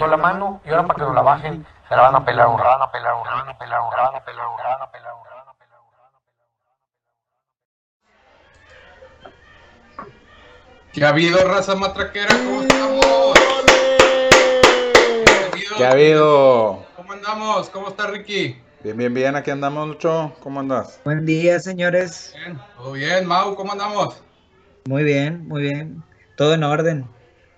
levantó la mano y ahora para que nos la bajen, se la van a pelar un van a pelar un van a pelar un van a pelar un van a pelar un van a pelar un ¿Qué ha habido, raza matraquera? ¿Cómo estamos? ¿Qué ha habido? ¿Cómo andamos? ¿Cómo está Ricky? Bien, bien, bien, aquí andamos, Lucho. ¿Cómo andas? Buen día, señores. Bien, todo bien. Mau, ¿cómo andamos? Muy bien, muy bien. Todo en orden.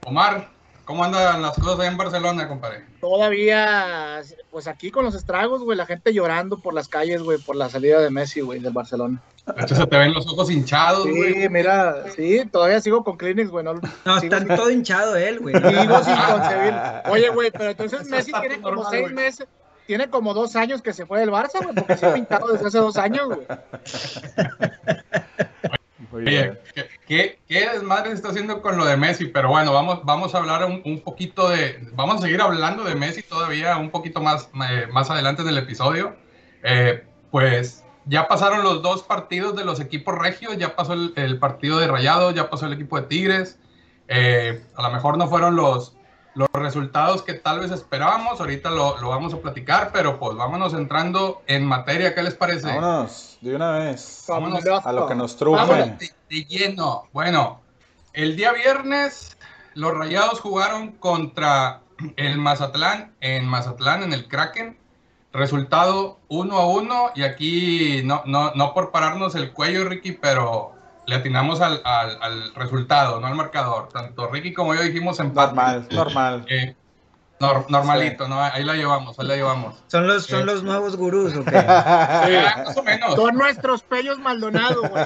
Omar, ¿cómo andan las cosas ahí en Barcelona, compadre? Todavía, pues aquí con los estragos, güey, la gente llorando por las calles, güey, por la salida de Messi, güey, del Barcelona. De hecho, se te ven los ojos hinchados, güey. Sí, mira, sí, todavía sigo con Kleenex, güey. No, No, sigo está todo hinchado él, güey. Sigo sin concebir. Oye, güey, pero entonces Eso Messi tiene como normal, seis meses, tiene como dos años que se fue del Barça, güey, porque se ha pintado desde hace dos años, güey. Muy bien. ¿qué, qué, qué desmadre se está haciendo con lo de Messi? Pero bueno, vamos, vamos a hablar un, un poquito de. Vamos a seguir hablando de Messi todavía un poquito más, eh, más adelante en el episodio. Eh, pues ya pasaron los dos partidos de los equipos regios, ya pasó el, el partido de Rayados, ya pasó el equipo de Tigres. Eh, a lo mejor no fueron los, los resultados que tal vez esperábamos, ahorita lo, lo vamos a platicar, pero pues vámonos entrando en materia, ¿qué les parece? Vámonos, de una vez. Vámonos A lo que nos truje. de, de lleno. Bueno, el día viernes los Rayados jugaron contra el Mazatlán en Mazatlán, en el Kraken. Resultado 1 a 1 y aquí no, no, no por pararnos el cuello, Ricky, pero le atinamos al, al- al resultado, no al marcador. Tanto Ricky como yo dijimos empate. Normal, normal. Eh, nor- normalito, ¿no? Ahí la llevamos, ahí la llevamos. ¿Son los, Sí. son los nuevos gurús o qué? Ah, más o menos. Son nuestros pellos Maldonado, güey.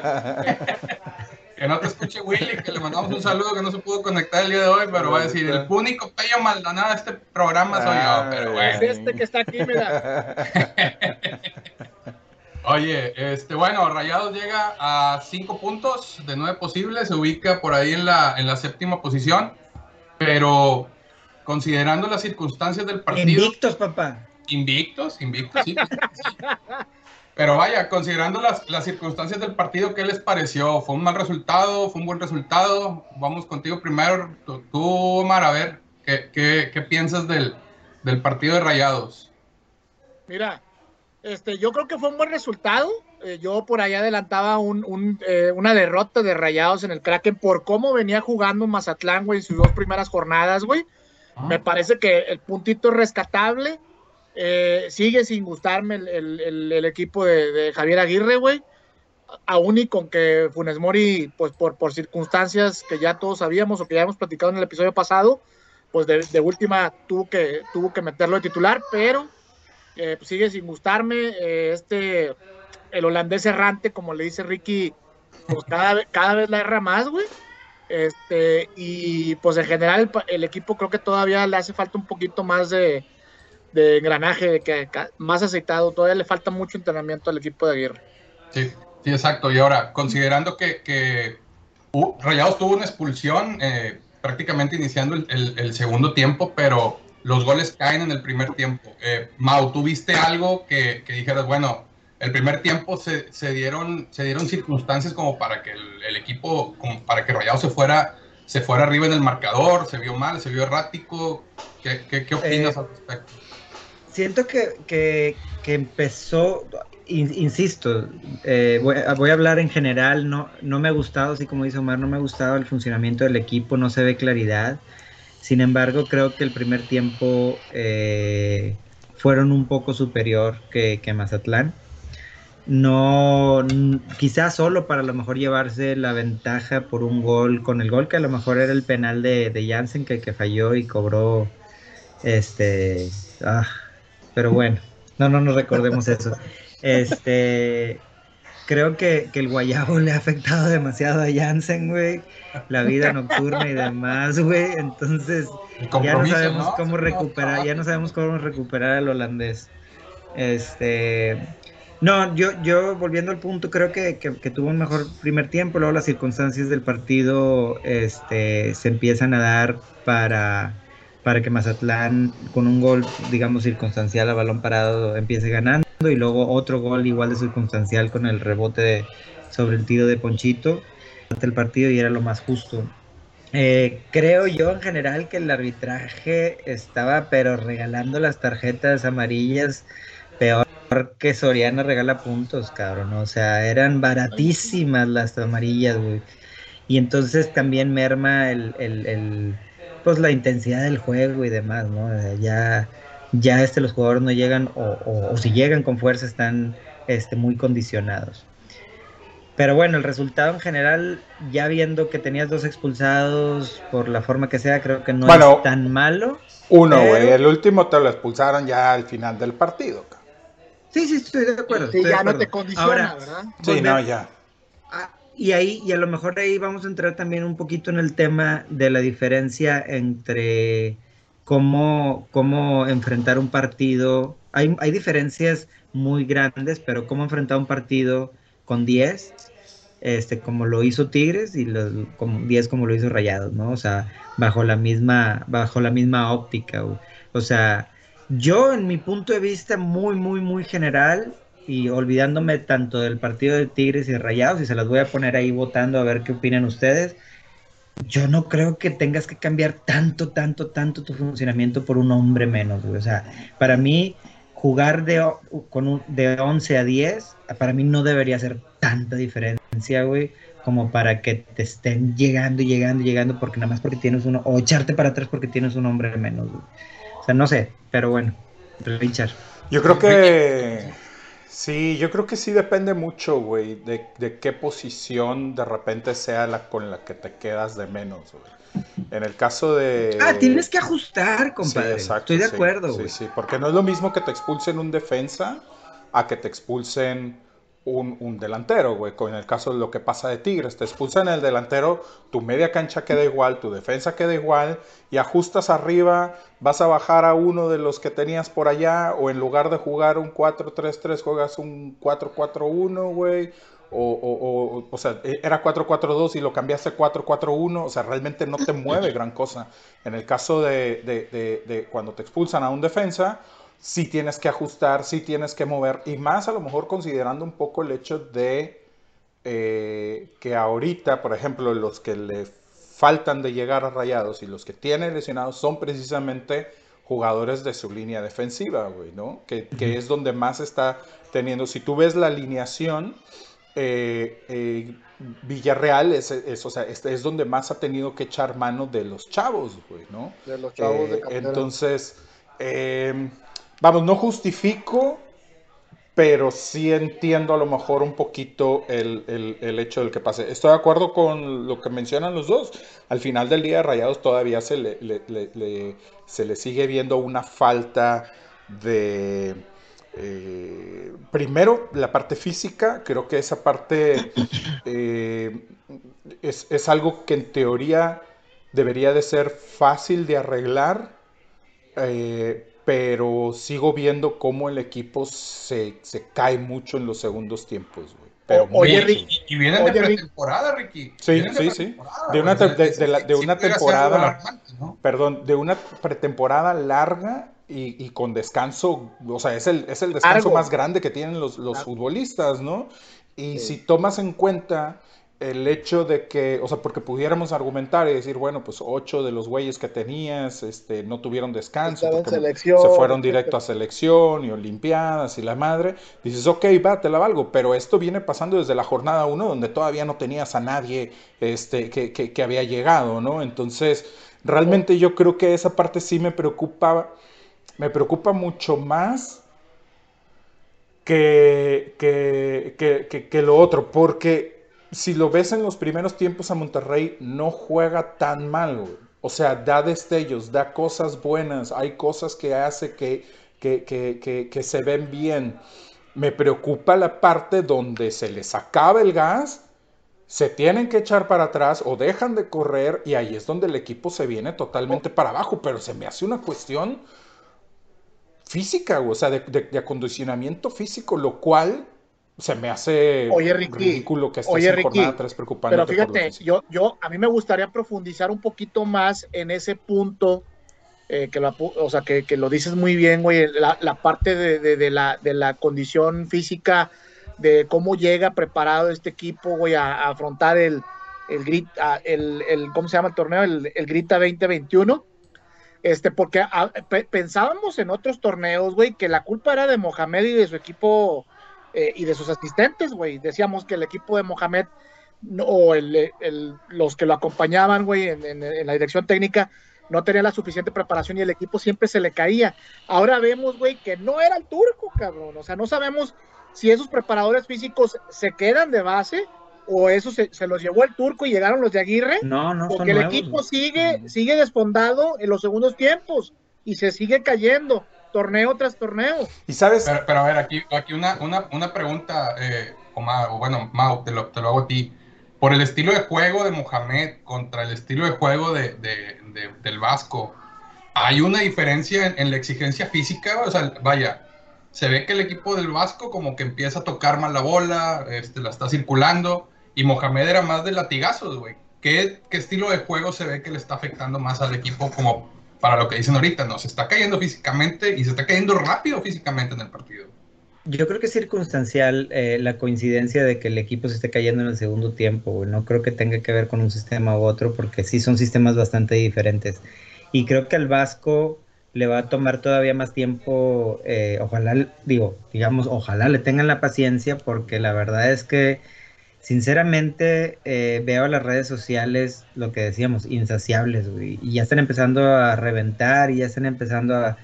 Que no te escuche Willy, que le mandamos un saludo que no se pudo conectar el día de hoy, pero va a decir, el único pello Maldonado de este programa soy yo, pero bueno. Es este que está aquí, mira. Oye, este, bueno, Rayados llega a cinco puntos de nueve posibles, se ubica por ahí en la, en la séptima posición, pero considerando las circunstancias del partido, Invictos, papá. invictos, invictos, sí. Pero vaya, considerando las, las circunstancias del partido, ¿qué les pareció? ¿Fue un mal resultado? ¿Fue un buen resultado? Vamos contigo primero. Tú, tú, Omar, a ver, ¿qué, qué, qué piensas del, del partido de Rayados? Mira, este, yo creo que fue un buen resultado. Eh, yo por ahí adelantaba un, un, eh, una derrota de Rayados en el Kraken por cómo venía jugando Mazatlán, güey, en sus dos primeras jornadas, güey. Me parece que el puntito es rescatable. Eh, sigue sin gustarme el, el- el- el equipo de, de Javier Aguirre, güey. Aún y con que Funes Mori, pues por, por circunstancias que ya todos sabíamos o que ya hemos platicado en el episodio pasado, pues de, de última tuvo que, tuvo que meterlo de titular, pero eh, pues sigue sin gustarme. eh, este, el holandés errante, como le dice Ricky, pues cada, cada vez la erra más, güey. Este, y pues en general el, equipo creo que todavía le hace falta un poquito más de, de engranaje, que más aceitado, todavía le falta mucho entrenamiento al equipo de Aguirre. Sí, sí, exacto. Y ahora, considerando que, uh, Rayados tuvo una expulsión eh, prácticamente iniciando el segundo tiempo, pero los goles caen en el primer tiempo. Eh, Mau, ¿tú viste algo que, que dijeras, bueno, el primer tiempo se, se dieron, se dieron circunstancias como para que el, el equipo, como para que Rayados se fuera, se fuera arriba en el marcador, se vio mal, se vio errático? ¿Qué, qué, qué opinas Eh, al respecto? Siento que, que, que empezó, in- insisto, eh, voy, a- voy a hablar en general, no, no me ha gustado, así como dice Omar, no me ha gustado el funcionamiento del equipo, no se ve claridad. Sin embargo, creo que el primer tiempo eh, fueron un poco superior que, que Mazatlán. No, quizás solo para a lo mejor llevarse la ventaja por un gol, con el gol que a lo mejor era el penal de, de Jansen que, que falló y cobró este ah, pero bueno, no, no nos recordemos eso. Este, creo que, que el guayabo le ha afectado demasiado a Jansen, güey. La vida nocturna y demás, güey. Entonces, ya no sabemos ¿no? cómo recuperar, ya no sabemos cómo recuperar al holandés. Este, no, yo, yo volviendo al punto, creo que, que- que tuvo un mejor primer tiempo, luego las circunstancias del partido este, se empiezan a dar para, para que Mazatlán con un gol, digamos, circunstancial a balón parado empiece ganando y luego otro gol igual de circunstancial con el rebote de- sobre el tiro de Ponchito el partido y era lo más justo. Eh, creo yo en general que el arbitraje estaba pero regalando las tarjetas amarillas peor que Soriana regala puntos, cabrón. O sea, eran baratísimas las amarillas. Y entonces también merma el, el- pues la intensidad del juego y demás, ¿no? Ya, ya este, los jugadores no llegan, o, o- o si llegan con fuerza, están este, muy condicionados. Pero bueno, el resultado en general, ya viendo que tenías dos expulsados por la forma que sea, creo que no Bueno. es tan malo. Uno, Pero- güey. El último te lo expulsaron ya al final del partido. Sí, sí, estoy de acuerdo. Sí, estoy de ya no acuerdo. te condiciona, Ahora, ¿verdad? Sí, no, ya. Y ahí, y a lo mejor ahí vamos a entrar también un poquito en el tema de la diferencia entre cómo, cómo enfrentar un partido. Hay, hay diferencias muy grandes, pero cómo enfrentar un partido con 10, este, como lo hizo Tigres, y los, como 10 como lo hizo Rayados, ¿no? O sea, bajo la misma, bajo la misma óptica. güey. O sea, yo en mi punto de vista muy, muy, muy general, y olvidándome tanto del partido de Tigres y Rayados, y se las voy a poner ahí votando a ver qué opinan ustedes. Yo no creo que tengas que cambiar tanto, tanto, tanto tu funcionamiento por un hombre menos, güey. O sea, para mí, jugar de, con un- de 11 a 10, para mí no debería ser tanta diferencia, güey, como para que te estén llegando y llegando y llegando porque nada más porque tienes uno, o echarte para atrás porque tienes un hombre menos, güey. O sea, no sé, pero bueno, Richard. Yo creo que sí, yo creo que sí depende mucho, güey, de, de qué posición de repente sea la con la que te quedas de menos, güey. En el caso de... Ah, tienes que ajustar, Sí, compadre. exacto, Estoy de sí, acuerdo, Sí, güey. sí, porque no es lo mismo que te expulsen un defensa a que te expulsen un, un delantero, güey. Con el caso de lo que pasa de Tigres, te expulsan el delantero, tu media cancha queda igual, tu defensa queda igual, y ajustas arriba, vas a bajar a uno de los que tenías por allá, o en lugar de jugar un 4-3-3, juegas un 4-4-1, güey. O, o, o, o sea, era 4-4-2 y lo cambiaste a 4-4-1, o sea, realmente no te mueve gran cosa. En el caso de, de, de, de cuando te expulsan a un defensa, sí tienes que ajustar, sí tienes que mover, y más a lo mejor considerando un poco el hecho de eh, que ahorita, por ejemplo, los que le faltan de llegar a Rayados y los que tienen lesionados son precisamente jugadores de su línea defensiva, güey, ¿no? Que, que es donde más está teniendo, si tú ves la alineación, eh, eh, Villarreal es, es, o sea, es, es donde más ha tenido que echar mano de los chavos, güey, ¿no? De los chavos de Eh, entonces, eh, vamos, no justifico, pero sí entiendo a lo mejor un poquito el, el- el hecho del que pase. Estoy de acuerdo con lo que mencionan los dos. Al final del día, Rayados todavía se le, le- le- le- se le sigue viendo una falta de... eh, primero, la parte física, creo que esa parte eh, es, es algo que en teoría debería de ser fácil de arreglar, eh, pero sigo viendo cómo el equipo se, se cae mucho en los segundos tiempos, güey. Pero O- oye. Ricky, Y, y vienen de Oye, Rick. pretemporada, Ricky. Sí, sí, sí. De una de- de la- de una temporada-. Perdón, de una pretemporada larga y, y con descanso, o sea, es el, es el descanso más grande que tienen los, los futbolistas, ¿no? Y Sí. si tomas en cuenta el hecho de que, o sea, porque pudiéramos argumentar y decir, bueno, pues ocho de los güeyes que tenías este, no tuvieron descanso, selección, se fueron directo a selección y olimpiadas y la madre, dices, ok, va, te la valgo, pero esto viene pasando desde la jornada 1, donde todavía no tenías a nadie este, que, que- que había llegado, ¿no? Entonces, realmente yo creo que esa parte sí me preocupa, me preocupa mucho más que, que, que, que- que lo otro, porque si lo ves en los primeros tiempos a Monterrey, no juega tan mal. O sea, da destellos, da cosas buenas, hay cosas que hace que, que, que, que, se ven bien. Me preocupa la parte donde se les acaba el gas, se tienen que echar para atrás o dejan de correr y ahí es donde el equipo se viene totalmente para abajo, pero se me hace una cuestión física, o sea, de- de acondicionamiento físico, lo cual se me hace Oye, Ricky, ridículo que estés oye, en Ricky, jornada 3 preocupándote Pero fíjate, yo, yo, a mí me gustaría profundizar un poquito más en ese punto eh, que, lo, o sea, que, que lo dices muy bien, güey, la, la parte de, de- de la, de la condición física, de cómo llega preparado este equipo, güey, a, a afrontar el, el, grit, a- el, el- ¿cómo se llama el torneo? El, el Grita 2021. Este, porque a- pe- pensábamos en otros torneos, güey, que la culpa era de Mohamed y de su equipo eh, y de sus asistentes, güey. Decíamos que el equipo de Mohamed o el- el- los que lo acompañaban, güey, en, en- en la dirección técnica, no tenía la suficiente preparación y el equipo siempre se le caía. Ahora vemos, güey, que no era el turco, cabrón. O sea, no sabemos si esos preparadores físicos se quedan de base o eso se, se los llevó el turco y llegaron los de Aguirre. No, no son Porque el nuevos, equipo güey. sigue, sigue desfondado en los segundos tiempos y se sigue cayendo, torneo tras torneo. Y sabes, Pero, pero a ver, aquí, aquí una, una, una pregunta, eh, o Ma- o bueno, Mau, te lo, te lo hago a ti. Por el estilo de juego de Mohamed contra el estilo de juego de, de- de- del Vasco, ¿hay una diferencia en, en la exigencia física? O sea, vaya, se ve que el equipo del Vasco como que empieza a tocar más la bola, este, la está circulando, y Mohamed era más de latigazos, güey. ¿Qué, ¿Qué estilo de juego se ve que le está afectando más al equipo como para lo que dicen ahorita? No, se está cayendo físicamente y se está cayendo rápido físicamente en el partido. Yo creo que es circunstancial eh, la coincidencia de que el equipo se esté cayendo en el segundo tiempo. No creo que tenga que ver con un sistema u otro, porque sí son sistemas bastante diferentes. Y creo que al Vasco le va a tomar todavía más tiempo, eh, ojalá, digo, digamos, ojalá le tengan la paciencia, porque la verdad es que, sinceramente, eh, veo las redes sociales, lo que decíamos, insaciables, güey. Y ya están empezando a reventar, y ya están empezando a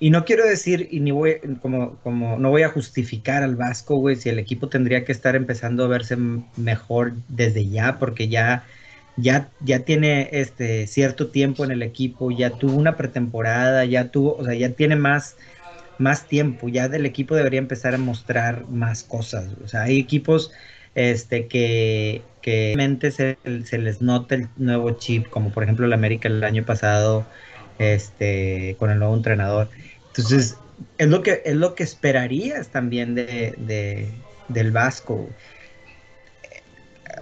y no quiero decir, y ni voy, como, como, no voy a justificar al Vasco, güey, si el equipo tendría que estar empezando a verse mejor desde ya, porque ya, ya, ya tiene este cierto tiempo en el equipo, ya tuvo una pretemporada, ya tuvo, o sea, ya tiene más, más tiempo, ya del equipo debería empezar a mostrar más cosas. O sea, hay equipos este, que, que realmente se, se les nota el nuevo chip, como por ejemplo el América el año pasado, este, con el nuevo entrenador. Entonces, es lo que, es lo que esperarías también de, de- del Vasco.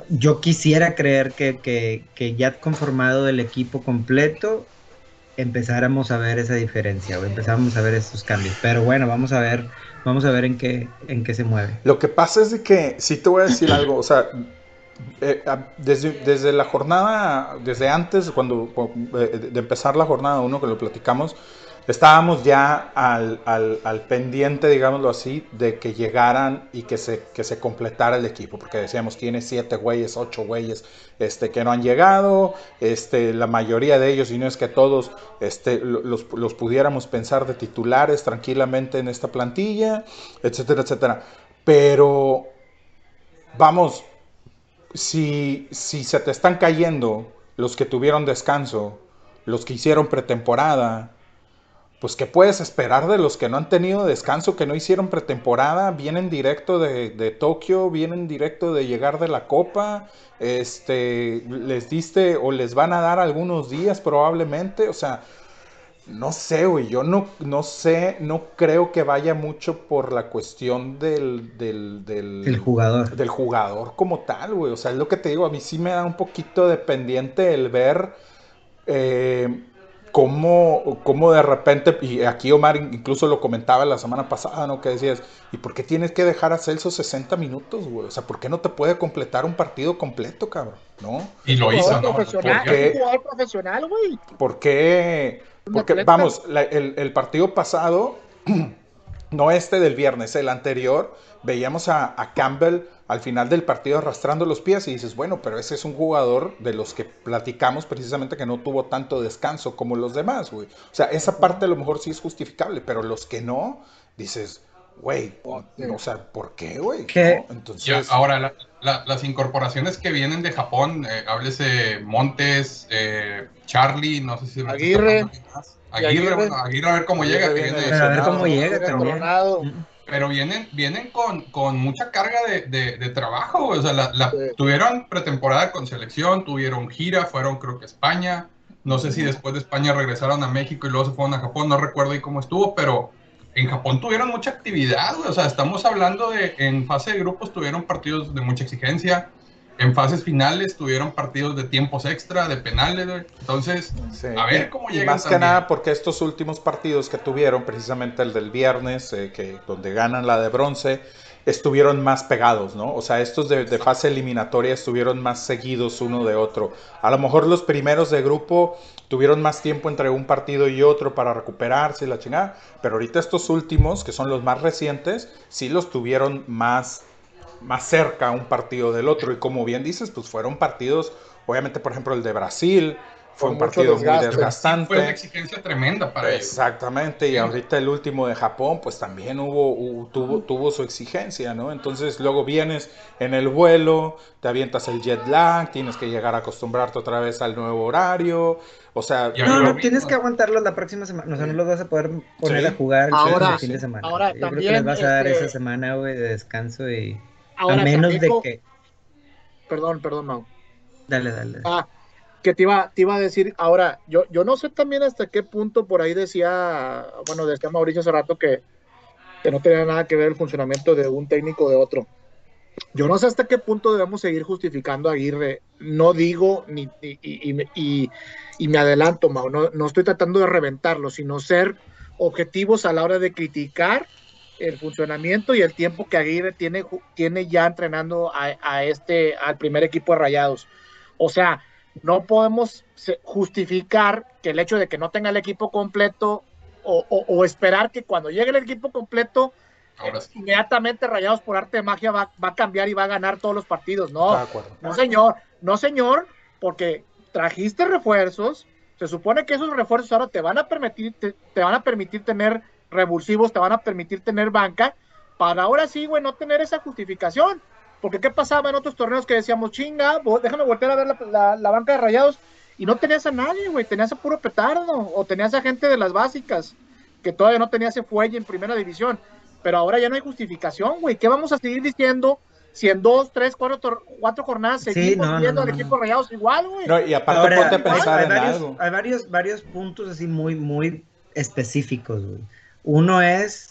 Yo quisiera creer que, que, que ya conformado el equipo completo, empezáramos a ver esa diferencia, o empezáramos a ver esos cambios. Pero bueno, vamos a ver, vamos a ver en qué, en qué se mueve. Lo que pasa es de que, sí te voy a decir algo, o sea, eh, desde, desde la jornada, desde antes, cuando eh, de empezar la jornada uno, que lo platicamos, estábamos ya al, al- al pendiente, digámoslo así, de que llegaran y que se, que se completara el equipo, porque decíamos, tiene siete güeyes, ocho güeyes este, que no han llegado, este, la mayoría de ellos, y no es que todos, este, lo- los, los pudiéramos pensar de titulares tranquilamente en esta plantilla, etcétera, etcétera. Pero, vamos, si, si se te están cayendo los que tuvieron descanso, los que hicieron pretemporada, pues ¿qué puedes esperar de los que no han tenido descanso, que no hicieron pretemporada? Vienen directo de, de Tokio, vienen directo de llegar de la Copa, este, les diste o les van a dar algunos días probablemente, o sea, no sé, güey, yo no, no sé, no creo que vaya mucho por la cuestión del, del, del, El jugador. del jugador como tal, güey. O sea, es lo que te digo, a mí sí me da un poquito de pendiente el ver eh, cómo, cómo de repente, y aquí Omar incluso lo comentaba la semana pasada, ¿no? Que decías, ¿y por qué tienes que dejar a Celso 60 minutos, güey? O sea, ¿por qué no te puede completar un partido completo, cabrón? ¿No? Y lo hizo, ¿no? profesional, ¿Por qué? es un jugador profesional, güey. ¿Por qué? Porque, vamos, la- el, el partido pasado, no este del viernes, el anterior, veíamos a, a Campbell al final del partido arrastrando los pies y dices, bueno, pero ese es un jugador de los que platicamos precisamente que no tuvo tanto descanso como los demás, güey. O sea, esa parte a lo mejor sí es justificable, pero los que no, dices, güey, o sea, ¿por qué, güey? ¿Qué? ¿No? Entonces, Ya, ahora, la- la- las incorporaciones que vienen de Japón, eh, háblese Montes, eh, Charlie, no sé si... Aguirre. más. Aguirre, bueno, Aguirre a ver cómo llega. que viene viene- Pero a ver cómo llega también. Coronado. Mm. pero vienen, vienen con, con mucha carga de, de- de trabajo. O sea, la, la- Sí. tuvieron pretemporada con selección, tuvieron gira, fueron creo que a España. No sé si después de España regresaron a México y luego se fueron a Japón, no recuerdo ahí cómo estuvo, pero en Japón tuvieron mucha actividad. güey. O sea, estamos hablando de en fase de grupos tuvieron partidos de mucha exigencia. En fases finales tuvieron partidos de tiempos extra, de penales, güey. Entonces, Sí. a ver cómo Y llegan más que también. nada porque estos últimos partidos que tuvieron, precisamente el del viernes, eh, que, donde ganan la de bronce, estuvieron más pegados, ¿no? O sea, estos de, de fase eliminatoria estuvieron más seguidos uno de otro. A lo mejor los primeros de grupo tuvieron más tiempo entre un partido y otro para recuperarse y la chingada, pero ahorita estos últimos, que son los más recientes, sí los tuvieron más más cerca un partido del otro. Y como bien dices, pues fueron partidos, obviamente, por ejemplo, el de Brasil fue un partido muy desgaste. Fue una desgastante. exigencia tremenda para ellos. Exactamente, y ahorita el último de Japón, pues también hubo, hubo- tuvo, tuvo su exigencia, ¿no? Entonces luego vienes en el vuelo, te avientas el jet lag, tienes que llegar a acostumbrarte otra vez al nuevo horario, o sea, No, no, tienes que aguantarlos la próxima semana. O sea, no los vas a poder poner Sí. a jugar el Ahora- próximo fin de semana. ahora Yo creo que también, les vas a dar este- esa semana, güey, de descanso y Ahora, a menos de que... Perdón, perdón, Mau. Dale, dale. Ah, que te iba, te iba a decir, ahora, yo, yo no sé también hasta qué punto por ahí decía, bueno, decía Mauricio hace rato que, que no tenía nada que ver el funcionamiento de un técnico de otro. Yo no sé hasta qué punto debemos seguir justificando a Aguirre. No digo ni, y, y- y- y me adelanto, Mau, no, no estoy tratando de reventarlo, sino ser objetivos a la hora de criticar el funcionamiento y el tiempo que Aguirre tiene, tiene ya entrenando a, a este, al primer equipo de Rayados. O sea, no podemos justificar que el hecho de que no tenga el equipo completo o, o- o esperar que cuando llegue el equipo completo, Ahora sí. inmediatamente Rayados por arte de magia va, va a cambiar y va a ganar todos los partidos. No, no señor, no señor, porque trajiste refuerzos, se supone que esos refuerzos ahora te van a permitir, te, te van a permitir tener revulsivos, te van a permitir tener banca, para ahora sí, güey, no tener esa justificación. Porque qué pasaba en otros torneos que decíamos, chinga, déjame voltear a ver la, la- la banca de rayados, y no tenías a nadie, güey, tenías a puro petardo, o tenías a gente de las básicas, que todavía no tenía ese fuelle en primera división. Pero ahora ya no hay justificación, güey. ¿Qué vamos a seguir diciendo si en dos, tres, cuatro, tor- cuatro jornadas Sí, seguimos no, no, viendo no, al equipo no. rayados igual, güey? No, y aparte Ahora, ponte a hay- pensar hay, en varios, algo. hay varios, varios puntos así muy, muy específicos, güey. Uno es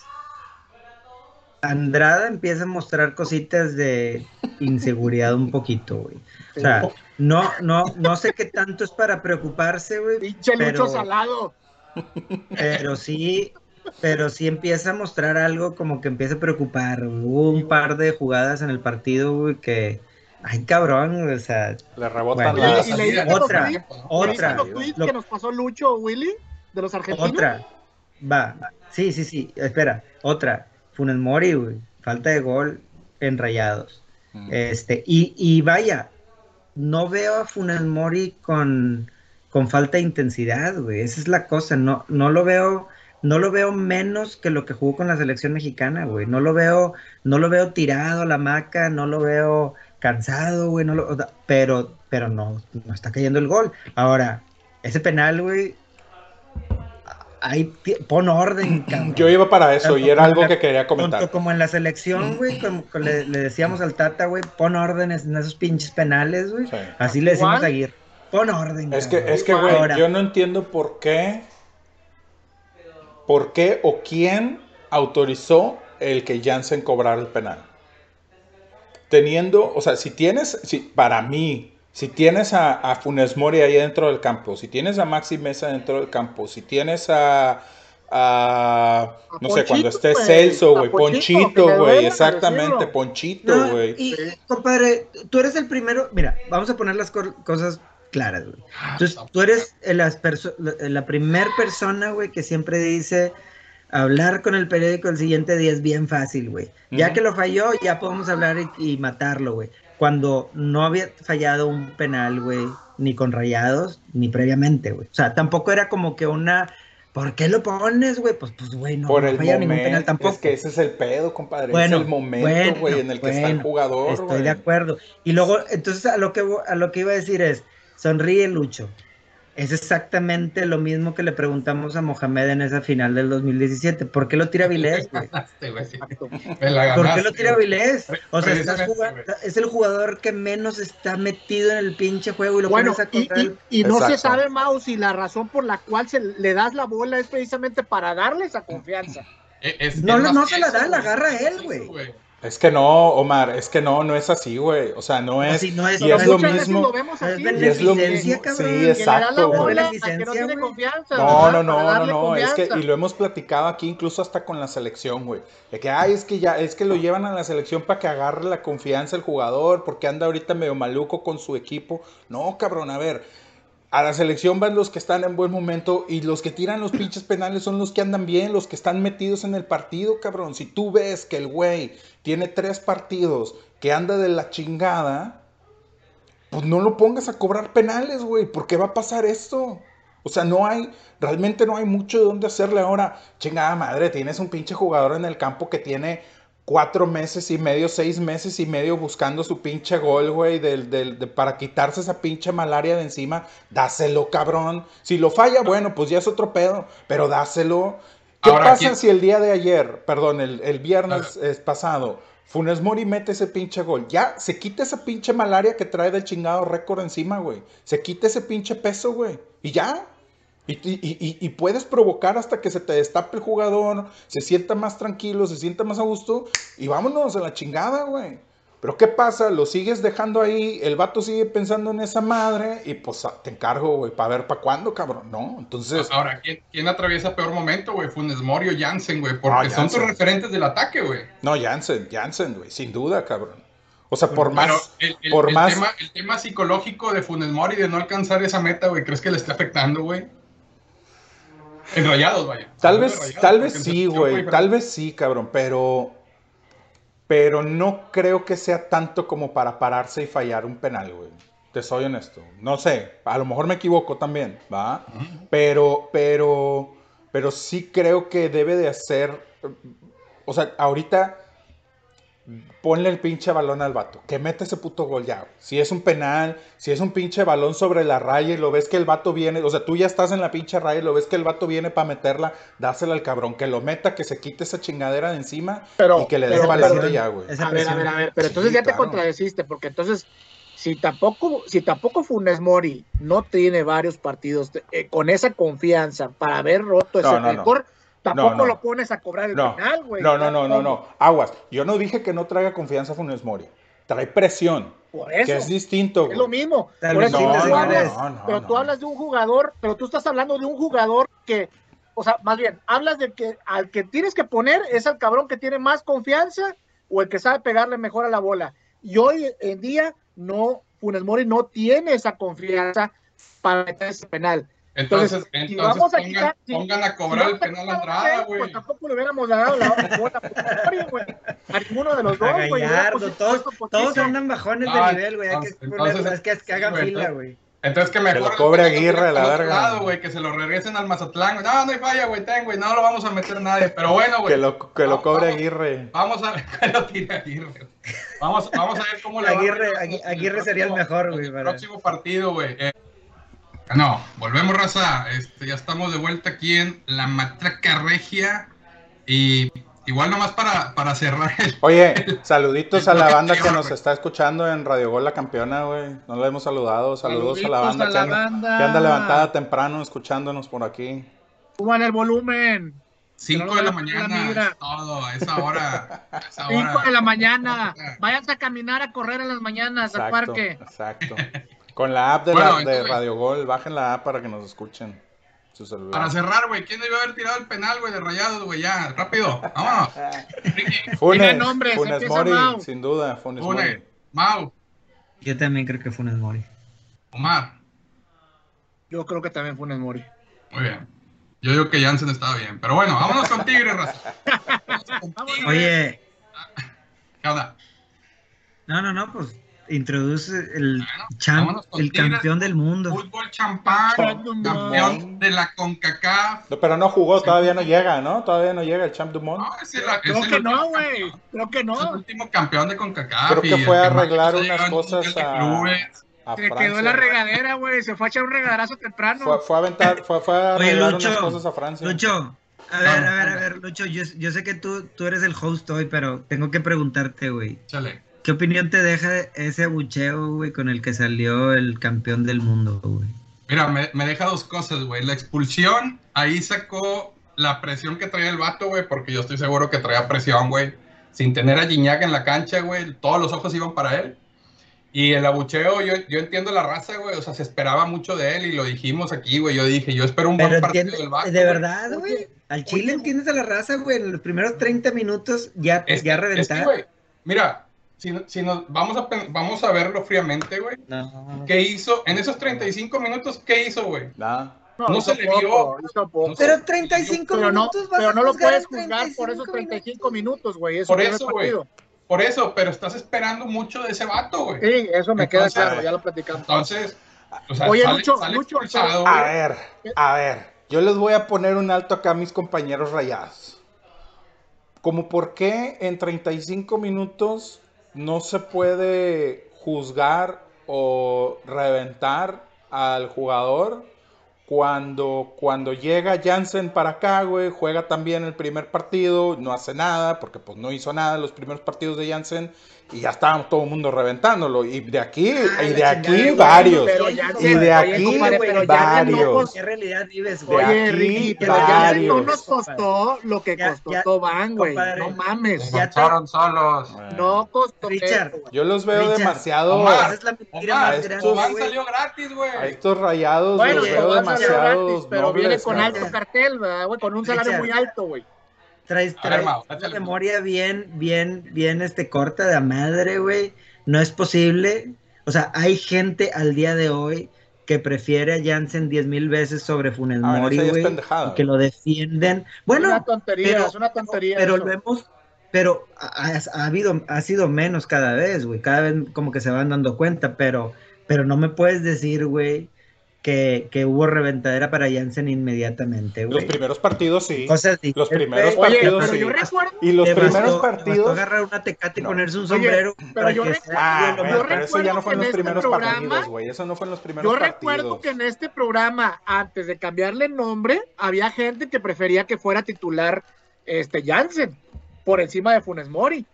Andrada empieza a mostrar cositas de inseguridad un poquito, güey. O sea, no, no, no sé qué tanto es para preocuparse, güey. Pinche pero- Lucho Salado. Pero sí, pero sí empieza a mostrar algo como que empieza a preocupar. Hubo un par de jugadas en el partido, güey, que, ay, cabrón, o sea, Le Bueno, Y, la y le los otra, otra, los tweets lo- que nos pasó Lucho Willy de los argentinos. Otra. Va. Sí, sí, sí. Espera. Otra. Funes Mori, güey. Falta de gol en rayados. Mm. Este. Y, y vaya. No veo a Funes Mori con, con falta de intensidad, güey. Esa es la cosa. No, no lo veo. No lo veo menos que lo que jugó con la selección mexicana, güey. No lo veo, no lo veo tirado a la maca, no lo veo cansado, güey. No lo, pero, pero no, no está cayendo el gol. Ahora, ese penal, güey, ahí pon orden, cabrón. Yo iba para eso y era algo que quería Tanto comentar. como en la selección, güey, como, como le, le decíamos al Tata, güey, pon órdenes en esos pinches penales, güey. Sí. Así le decimos Igual. a Aguirre. Pon orden. Es que, es que, güey, yo no entiendo por qué, por qué o quién autorizó el que Jansen cobrara el penal. Teniendo, o sea, si tienes, si, para mí, si tienes a, a Funes Mori ahí dentro del campo, si tienes a Maxi Mesa dentro del campo, si tienes a, a no sé, Ponchito, cuando esté güey, Celso, güey, Ponchito, güey, exactamente. Ponchito, no, güey. y, compadre, tú eres el primero. Mira, vamos a poner las cor- cosas claras, güey. Entonces, tú eres la, la primer persona, güey, que siempre dice hablar con el periódico el siguiente día es bien fácil, güey. Ya que lo falló, ya podemos hablar y, y matarlo, güey. Cuando no había fallado un penal, güey, ni con rayados, ni previamente, güey. O sea, tampoco era como que una... ¿Por qué lo pones, güey? Pues, pues, güey, no, por no el falla ningún penal momento, tampoco. es que ese es el pedo, compadre, Bueno, es el momento, bueno, güey, en el que está el bueno, jugador, Estoy de acuerdo. Y luego, entonces a lo que a lo que iba a decir es, sonríe Lucho. Es exactamente lo mismo que le preguntamos a Mohamed en esa final del 2017. ¿Por qué lo tira Vilés, güey? Este, güey, sí. Exacto. Me la ¿Por qué lo tira. Vilés? O sea, estás jugando- es el jugador que menos está metido en el pinche juego y lo Bueno, pones a y, y- y no se sabe, Mau, si la razón por la cual se le das la bola es precisamente para darle esa confianza. Es- No, es no, no se la da, la agarra él, güey. Es que no, Omar, es que no, no es así, güey. O sea, no es. Así no es, y es lo mismo. lo vemos Es así, Y es lo beneficencia, mismo. cabrón, Sí, exacto, güey. bola a que no tiene confianza. No, no, no, no, es que, y lo hemos platicado aquí incluso hasta con la selección, güey. De que, ay, es que ya, es que lo llevan a la selección para que agarre la confianza el jugador, porque anda ahorita medio maluco con su equipo. No, cabrón, a ver, a la selección van los que están en buen momento y los que tiran los pinches penales son los que andan bien, los que están metidos en el partido, cabrón. Si tú ves que el güey tiene tres partidos que anda de la chingada, pues no lo pongas a cobrar penales, güey, porque va a pasar esto. O sea, no hay, realmente no hay mucho de dónde hacerle ahora. Chingada madre, tienes un pinche jugador en el campo que tiene cuatro meses y medio, seis meses y medio buscando su pinche gol, güey, del, del- de- para quitarse esa pinche malaria de encima. Dáselo, cabrón. Si lo falla, bueno, pues ya es otro pedo, pero dáselo. ¿Qué Ahora, pasa ¿quién- si el día de ayer, perdón, el, el viernes es pasado, Funes Mori mete ese pinche gol? Ya, se quita esa pinche malaria que trae del chingado récord encima, güey. Se quita ese pinche peso, güey. Y ya. Y, y- y- y puedes provocar hasta que se te destape el jugador, se sienta más tranquilo, se sienta más a gusto y vámonos a la chingada, güey. Pero ¿qué pasa? Lo sigues dejando ahí, el vato sigue pensando en esa madre y pues te encargo, güey, para ver para cuándo, cabrón, ¿no? Entonces, Ahora, ¿quién, quién atraviesa peor momento, güey? Funes Mori o Jansen, güey. Porque Ah, son tus referentes del ataque, güey. no, Jansen, Jansen, güey, sin duda, cabrón. O sea, por Pero más, el, el- por el más, tema, el tema psicológico de Funes Mori de no alcanzar esa meta, güey, ¿crees que le está afectando, güey? En rayados, vaya. Tal vez, Rayados, tal vez sí, güey, tal vez sí, cabrón, pero, pero no creo que sea tanto como para pararse y fallar un penal, güey. Te soy honesto. No sé, a lo mejor me equivoco también, ¿va? Pero, pero, pero sí creo que debe de hacer, o sea, ahorita ponle el pinche balón al vato, que mete ese puto gol ya. Si es un penal, si es un pinche balón sobre la raya y lo ves que el vato viene, o sea, tú ya estás en la pinche raya y lo ves que el vato viene para meterla, dásela al cabrón, que lo meta, que se quite esa chingadera de encima Pero- y que le des pero- ya, güey. A ver, a ver, a ver, pero Sí, entonces ya te contradeciste, porque entonces, si tampoco, si tampoco Funes Mori no tiene varios partidos eh, con esa confianza para haber roto ese No, no, no. Tampoco No, no. lo pones a cobrar el No, penal, güey. no, no, no, no, no. Aguas. Yo no dije que no traiga confianza Funes Mori. Trae presión, Por eso, que es distinto, es lo güey. mismo. Por eso hablas- no, no, pero tú hablas de un jugador, pero tú estás hablando de un jugador que, o sea, más bien, hablas de que al que tienes que poner es al cabrón que tiene más confianza o el que sabe pegarle mejor a la bola. Y hoy en día, no, Funes Mori no tiene esa confianza para meter ese penal. Entonces, Entonces, si entonces vamos a pongan, quitar- si- pongan a Si cobrar no el penal a Andrada, gol, güey. Pues tampoco le hubiéramos dado la bola Mori, güey. A ninguno de los dos, güey. todos, todos andan bajones Ah, de nivel, güey. Hay que, entonces- entonces- es que, es que hagan fila, güey. Entonces que mejor lo el cobre Aguirre, la verga. güey, que se lo regresen al Mazatlán. güey. No, no hay falla, güey, ten, güey. No lo vamos a meter nadie. Pero bueno, güey. Que lo, que lo cobre vamos. Aguirre. Vamos a ver que lo tire Aguirre. Vamos, vamos a ver cómo le va Aguirre- Aguirre sería el mejor, güey, El próximo partido, güey. No, volvemos, raza. Este, ya estamos de vuelta aquí en la Matraca Regia. Y igual nomás para, para cerrar el, Oye, saluditos a la banda que nos está escuchando en Radio Gol La Campeona, güey. No la hemos saludado. Saludos a la banda, a que, anda, banda. que anda levantada temprano escuchándonos por aquí. Suban el volumen. 5 no de la mañana. es todo, a esa hora. a esa 5 hora. de la mañana. Váyanse a caminar, a correr en las mañanas al parque. exacto. Con la app de, Bueno, la- de Radio Gol, bajen la app para que nos escuchen. Su Para celular. cerrar, güey, ¿quién debió haber tirado el penal, güey, de rayados, güey? Ya, rápido, vámonos. Funes, nombres, Funes Mori, Mau. sin duda, Funes Funes, Mori. Mau, Yo también creo que Funes Mori. Omar. Yo creo que también Funes Mori. Muy bien. Yo digo que Jansen estaba bien. Pero bueno, vámonos con Tigres, raza. Vámonos con Tigres. Oye, ¿Qué onda? no, no, no, pues introduce el, Bueno, champ- el campeón del mundo. Fútbol champán, Champ campeón de la CONCACAF. No, pero no jugó, todavía no llega, ¿no? Todavía no llega el Champ Dumont. No, es el, es Creo el que no, güey. Creo que Es el no. último campeón de CONCACAF. Creo que fue a arreglar unas cosas a-. A Se quedó la regadera, güey. Se fue a echar un regaderazo temprano. Fue, fue a aventar, fue, fue a Oye, arreglar Lucho, unas cosas a Francia. Lucho, a ver, a ver, a ver, Lucho, yo, yo sé que tú, tú eres el host hoy, pero tengo que preguntarte, güey. Chale. ¿Qué opinión te deja ese abucheo, güey, con el que salió el campeón del mundo, güey? Mira, me, me deja dos cosas, güey. La expulsión, ahí sacó la presión que traía el vato, güey, porque yo estoy seguro que traía presión, güey. sin tener a Gignac en la cancha, güey, todos los ojos iban para él. Y el abucheo, yo, yo entiendo la raza, güey, o sea, se esperaba mucho de él y lo dijimos aquí, güey, yo dije, yo espero un Pero buen partido entiende, del Vato. de verdad, güey. Al Chile entiendes a la raza, güey. En los primeros 30 minutos ya, Es, ya es que, mira, si, si nos vamos a, vamos a verlo fríamente, güey, No. ¿qué hizo? En esos 35 minutos, ¿qué hizo, güey? Nada. No hizo se le vio. No Pero 35 pero no, minutos vas pero a no lo puedes juzgar por esos 35 minutos, güey. Por eso, güey. Por eso, pero estás esperando mucho de ese vato, güey. Sí, eso me queda claro, ya lo platicamos. Entonces, o sea, Oye, sale, Lucho, sale Lucho, expulsado, A ver, a ver. Yo les voy a poner un alto acá a mis compañeros rayados. Como por qué en 35 minutos no se puede juzgar o reventar al jugador cuando, cuando llega Jansen para acá, güey, juega también el primer partido, no hace nada, porque pues no hizo nada los primeros partidos de Jansen y ya estábamos todo el mundo reventándolo. Y de aquí, Ah, y de aquí chingada, varios. pero ya y se- de oye, aquí varios. ¿Qué realidad vives, De güey? Oye, aquí, Ricky, pero ya no nos costó lo que Ya, costó ya, Tobán, güey. compadre. No mames. Ya te- solos. No costó Richard, eso. Yo los veo Richard, demasiado. Omar, Esa es la mentira Omar, más estos grande, Tobán salió gratis, güey. A estos rayados Bueno, los veo demasiados gratis, pero viene con alto cartel, ¿verdad, güey? Con un salario Richard. muy alto, güey. Traes, ver, traes Mau, una échale. memoria bien, bien, bien este corta de madre, güey. No es posible. O sea, hay gente al día de hoy que prefiere a Jansen 10 mil veces sobre Funes Ah, Mori, es güey. Y que lo defienden. es Bueno, una tontería, pero- es una tontería. pero eso. lo hemos, pero ha, ha habido, ha sido menos cada vez, güey. Cada vez como que se van dando cuenta, pero, pero no me puedes decir, güey, que, que hubo reventadera para Jansen inmediatamente, Los güey. primeros partidos sí. Cosas Los diferentes. primeros Oye, partidos pero sí. yo recuerdo, Y los primeros bastó- le bastó partidos. agarrar una tecate y No. ponerse un Oye, sombrero pero para yo que recuerdo- sea Ah, lo bueno, más- pero eso ya no fue en los recuerdo que en este primeros programa- partidos, güey. Eso no fue en los primeros Yo partidos. recuerdo que en este programa, antes de cambiarle nombre, había gente que prefería que fuera titular este Jansen por encima de Funes Mori.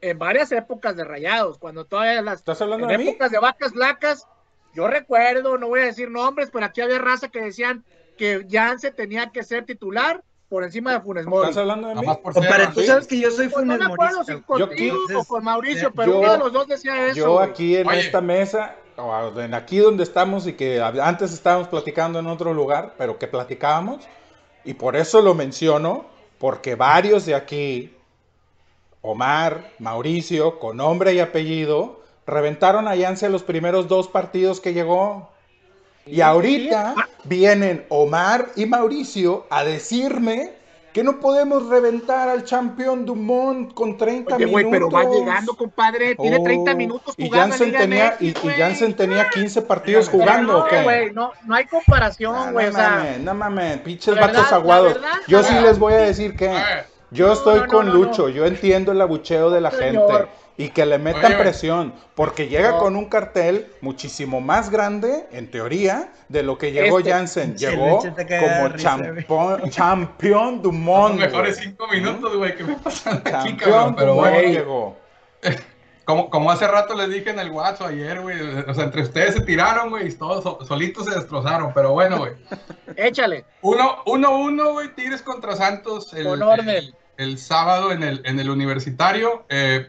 En varias épocas de rayados, cuando todavía las ¿Estás hablando en de mí? épocas de vacas flacas, yo recuerdo, no voy a decir nombres, pero aquí había raza que decían que Jansen tenía que ser titular por encima de Funes Mori. ¿Estás hablando de mí? Por ser Compadre, tú sabes que yo soy Pues no Funes me acuerdo si contigo o con Mauricio, pero yo- uno de los dos decía eso. Yo aquí en Oye. esta mesa, o en aquí donde estamos y que antes estábamos platicando en otro lugar, pero que platicábamos, y por eso lo menciono, porque varios de aquí, Omar, Mauricio, con nombre y apellido, reventaron a Yance los primeros dos partidos que llegó. Y ahorita vienen Omar y Mauricio a decirme que no podemos reventar al campeón Dumont con 30 Oye, güey, minutos. pero va llegando, compadre. Tiene Oh, 30 minutos y jugando en Jansen tenía, y, y güey. Jansen tenía 15 partidos Pero jugando, ¿o no, güey, no, no hay comparación, Ah, güey. no o sea, mames, no mames, pinches verdad, vatos aguados. verdad, Yo sí les voy a decir que yo No, estoy no, no, con no, Lucho, no. yo entiendo el abucheo de la gente y que le metan Oye, güey. presión, porque llega No. con un cartel muchísimo más grande, en teoría, de lo que llegó Este. Jansen. Llegó como champón- campeón los Dumont. mejores güey. cinco minutos, güey, que me pasan aquí, cabrón. Pero bueno, llegó. como, como hace rato les dije en el WhatsApp ayer, güey, o sea, entre ustedes se tiraron, güey, y todos so- solitos se destrozaron, pero bueno, güey. échale. Uno, uno, uno, güey, Tigres contra Santos el, Con orden. el, el sábado en el, en el universitario. Eh,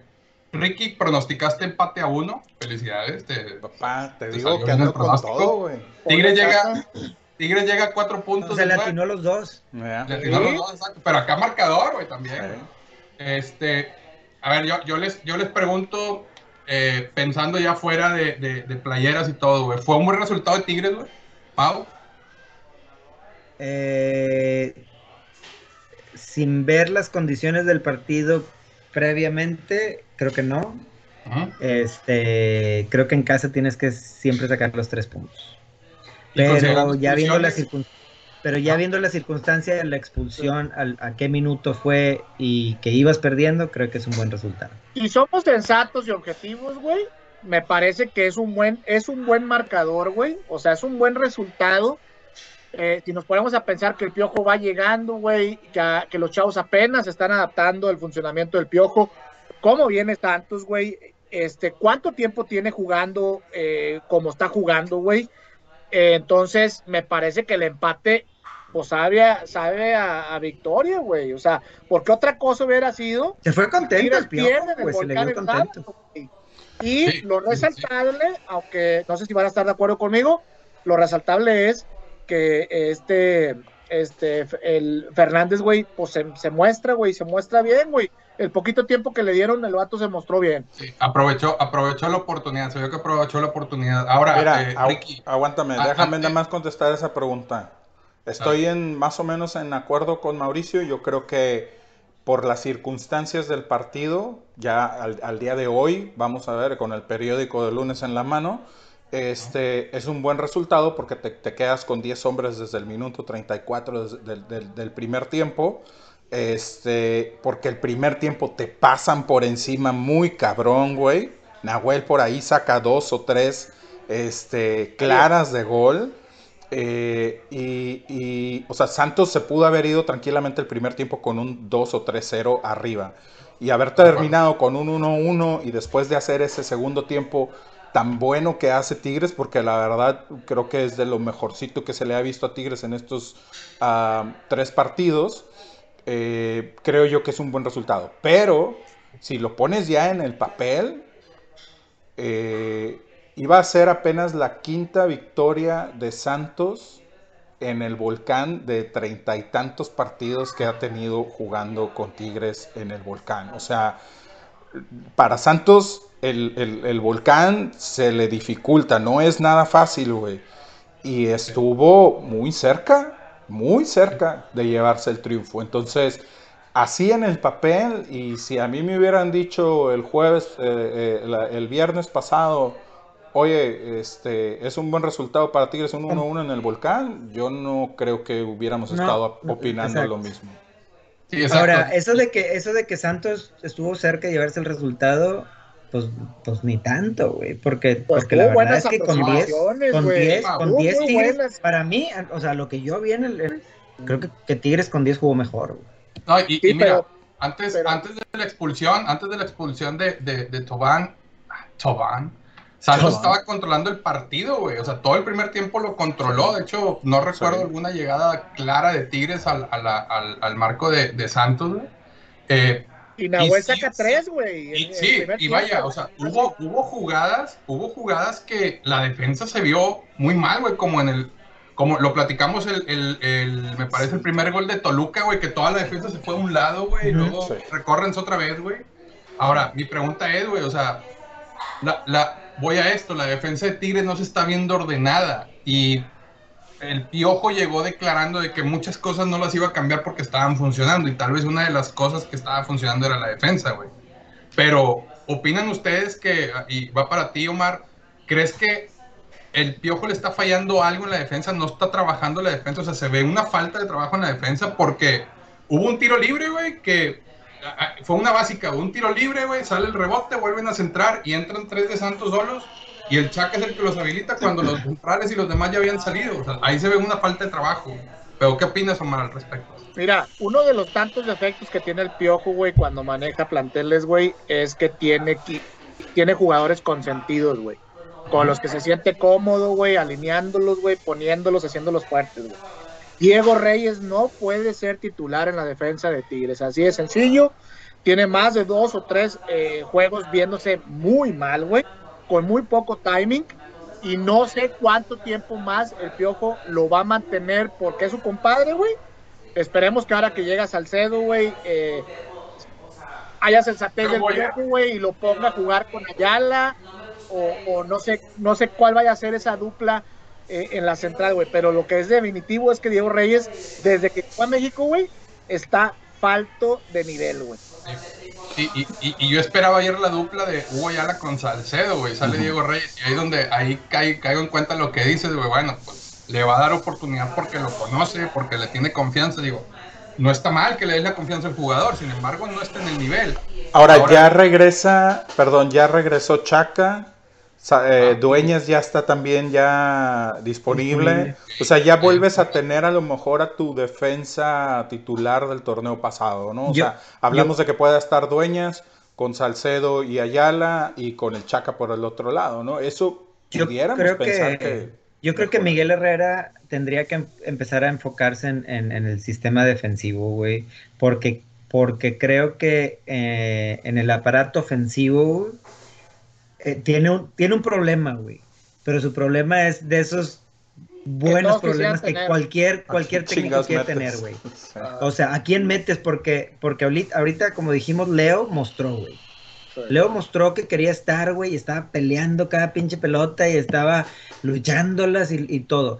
Ricky, pronosticaste empate a uno. Felicidades. te- Papá, te Te digo que ando con pronóstico. todo, güey. Tigres Ponle llega, casa. Tigres llega a cuatro puntos. Se le atinó los dos. Ya. Le atinó los Sí. dos, exacto, Pero acá marcador, güey, también. Sí. güey. Este, a ver, yo, yo, les, yo les pregunto, eh, pensando ya fuera de, de- de playeras y todo, güey, ¿fue un buen resultado de Tigres, güey? Pau, Eh, sin ver las condiciones del partido previamente, creo que no. Este, creo que en casa tienes que siempre sacar los tres puntos. Y Pero ya viendo la pero ya viendo la circunstancia de la expulsión, al- a qué minuto fue y que ibas perdiendo, creo que es un buen resultado. Si somos sensatos y objetivos, güey, me parece que es un buen, es un buen marcador, güey. O sea, es un buen resultado. Eh, si nos ponemos a pensar que el piojo va llegando, güey, que, que los chavos apenas se están adaptando al funcionamiento del piojo, cómo viene Santos, güey, este, cuánto tiempo tiene jugando eh, como está jugando, güey. Eh, entonces, me parece que el empate pues sabe, a, sabe a, a victoria, güey. O sea, porque otra cosa hubiera sido. Se fue contento el piojo, el se le contento. güey. Y Sí, lo sí, resaltable, aunque no sé si van a estar de acuerdo conmigo, lo resaltable es que este, este, el Fernández, güey, pues se, se muestra, güey, se muestra bien, güey. El poquito tiempo que le dieron, el vato se mostró bien. Sí, aprovechó, aprovechó la oportunidad, se vio que aprovechó la oportunidad. Ahora, Mira, eh, agu- Ricky, aguántame, ah, déjame ah, nada más contestar esa pregunta. Estoy en más o menos en acuerdo con Mauricio. Yo creo que por las circunstancias del partido, ya al, al día de hoy, vamos a ver, con el periódico de lunes en la mano, este es un buen resultado porque te, te quedas con 10 hombres desde el minuto 34 des- del, del- del primer tiempo. Este, porque el primer tiempo te pasan por encima muy cabrón, güey. Nahuel por ahí saca dos o tres este, claras de gol. Eh, y, y, o sea, Santos se pudo haber ido tranquilamente el primer tiempo con un 2 o 3-0 arriba. Y haber terminado con un 1-1 y después de hacer ese segundo tiempo tan bueno que hace Tigres, porque la verdad creo que es de lo mejorcito que se le ha visto a Tigres en estos ah, tres partidos, eh, creo yo que es un buen resultado. Pero si lo pones ya en el papel, eh, iba a ser apenas la quinta victoria de Santos en el volcán de treinta y tantos partidos que ha tenido jugando con Tigres en el volcán. O sea, para Santos el, el- el volcán se le dificulta, no es nada fácil, güey. Y estuvo muy cerca, muy cerca de llevarse el triunfo. Entonces, así en el papel, y si a mí me hubieran dicho el jueves, eh, eh, la- el viernes pasado, oye, este, es un buen resultado para Tigres, un 1-1 en el volcán, yo no creo que hubiéramos No, estado opinando exacto. lo mismo. sí. Ahora, eso de que eso de que Santos estuvo cerca de llevarse el resultado, pues, pues ni tanto, güey, porque, Pues porque la verdad es que con 10 aproximaciones, con güey. 10 Ah, con muy, 10 muy Tigres buenas. para mí, o sea, lo que yo vi en el, creo que, que Tigres con 10 jugó mejor, güey. No, y, Sí, y mira, pero- antes, pero- antes de la expulsión, antes de la expulsión de, de, de Tobán, Tobán, Santos Tobán. estaba controlando el partido, güey. O sea, todo el primer tiempo lo controló. De hecho, no recuerdo Sí. alguna llegada clara de Tigres al, a la- al, al marco de, de Santos, güey. Eh, Y Nahuel Y saca sí. tres, güey. y, sí, y vaya, tiempo. o sea, hubo, hubo jugadas, hubo jugadas que la defensa se vio muy mal, güey, como en el, como lo platicamos el, el, el- me parece el primer gol de Toluca, güey, que toda la defensa se fue a un lado, güey, y luego Sí. recórrense otra vez, güey. Ahora, mi pregunta es, güey, o sea, la, la, voy a esto, la defensa de Tigres no se está viendo ordenada y el Piojo llegó declarando de que muchas cosas no las iba a cambiar porque estaban funcionando y tal vez una de las cosas que estaba funcionando era la defensa, güey. Pero, ¿opinan ustedes que, y va para ti, Omar, crees que el Piojo le está fallando algo en la defensa? ¿No está trabajando la defensa? O sea, se ve una falta de trabajo en la defensa porque hubo un tiro libre, güey, que fue una básica, un tiro libre, güey, sale el rebote, vuelven a centrar y entran tres de Santos solos y el Chaca es el que los habilita cuando los centrales y los demás ya habían salido. O sea, ahí se ve una falta de trabajo. Pero, ¿qué opinas, Omar, al respecto? Mira, uno de los tantos defectos que tiene el Piojo, güey, cuando maneja planteles, güey, es que tiene, tiene jugadores consentidos, güey. Con los que se siente cómodo, güey, alineándolos, güey, poniéndolos, haciéndolos fuertes, güey. Diego Reyes no puede ser titular en la defensa de Tigres, así de sencillo. Tiene más de dos o tres eh, juegos viéndose muy mal, güey, con muy poco timing. Y no sé cuánto tiempo más el Piojo lo va a mantener porque es su compadre, güey. Esperemos que ahora que llega Salcedo, güey, eh, haya sensatez del Piojo, güey, y lo ponga a jugar con Ayala. O, o no sé no sé cuál vaya a ser esa dupla eh, en la central, güey. Pero lo que es definitivo es que Diego Reyes, desde que fue a México, güey, está falto de nivel, güey. Y, y, y, y yo esperaba ayer la dupla de Hugo Ayala con Salcedo, güey. Sale Diego Reyes. Y ahí donde ahí cae- caigo en cuenta lo que dices, güey. Bueno, pues le va a dar oportunidad porque lo conoce, porque le tiene confianza. Digo, no está mal que le des la confianza al jugador. Sin embargo, no está en el nivel. Ahora, Ahora- ya regresa, perdón, ya regresó Chaca. Eh, Ah. Dueñas ya está también ya disponible. O sea, ya vuelves a tener a lo mejor a tu defensa titular del torneo pasado, ¿no? O Yo- sea, hablamos de que pueda estar Dueñas con Salcedo y Ayala y con el Chaca por el otro lado, ¿no? Eso Yo pudiéramos creo pensar que- que... Yo creo que Miguel Herrera tendría que em- empezar a enfocarse en, en- en el sistema defensivo, güey, porque, porque creo que eh, en el aparato ofensivo güey, eh, tiene, un, tiene un problema, güey, pero su problema es de esos buenos problemas que tener. cualquier, cualquier técnico quiere metes. tener, güey. Sí. O sea, ¿a quién metes? Porque, porque ahorita, ahorita, como dijimos, Leo mostró, güey. Leo mostró que quería estar, güey, y estaba peleando cada pinche pelota y estaba luchándolas y, y todo.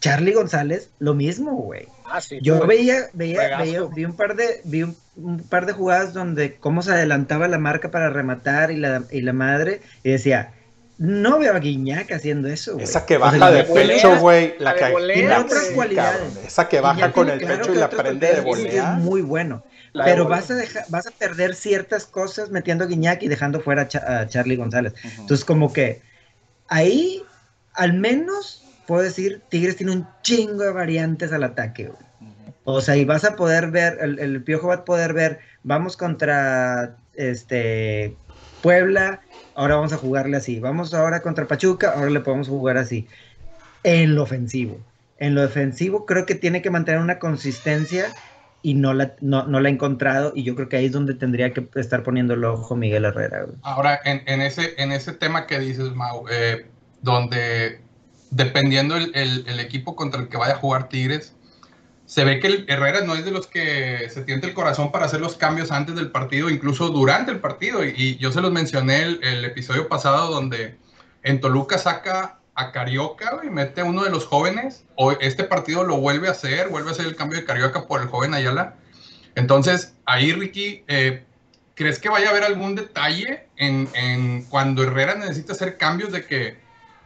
Charlie González, lo mismo, güey. Ah, sí, Yo veía, veía, veía, vi un par de, vi un, un par de jugadas donde cómo se adelantaba la marca para rematar y la, y la madre, y decía, no veo a Guiñac haciendo eso, güey. Esa que O sea, baja de volea, pecho, güey. la que Tiene otras cualidades. Esa que baja con el claro pecho y la prende de volea. Es muy bueno. La Pero vas a, dejar, vas a perder ciertas cosas metiendo a Guiñac y dejando fuera a, Cha- a Charlie González. Ujú. Entonces, como que ahí, al menos, puedo decir, Tigres tiene un chingo de variantes al ataque. güey. O sea, y vas a poder ver, el, Piojo va a poder ver, vamos contra este Puebla, ahora vamos a jugarle así. Vamos ahora contra Pachuca, ahora le podemos jugar así. En lo ofensivo. En lo defensivo creo que tiene que mantener una consistencia y no la, no, no la ha encontrado y yo creo que ahí es donde tendría que estar poniendo el ojo Miguel Herrera. Ahora, en, ese, en ese tema que dices, Mau, eh, donde dependiendo el- el equipo contra el que vaya a jugar Tigres, se ve que Herrera no es de los que se tiente el corazón para hacer los cambios antes del partido, incluso durante el partido. Y, y yo se los mencioné el, el episodio pasado donde en Toluca saca a Carioca y mete a uno de los jóvenes. O este partido lo vuelve a hacer, vuelve a hacer el cambio de Carioca por el joven Ayala. Entonces, ahí Ricky, eh, ¿crees que vaya a haber algún detalle en, en cuando Herrera necesita hacer cambios de que,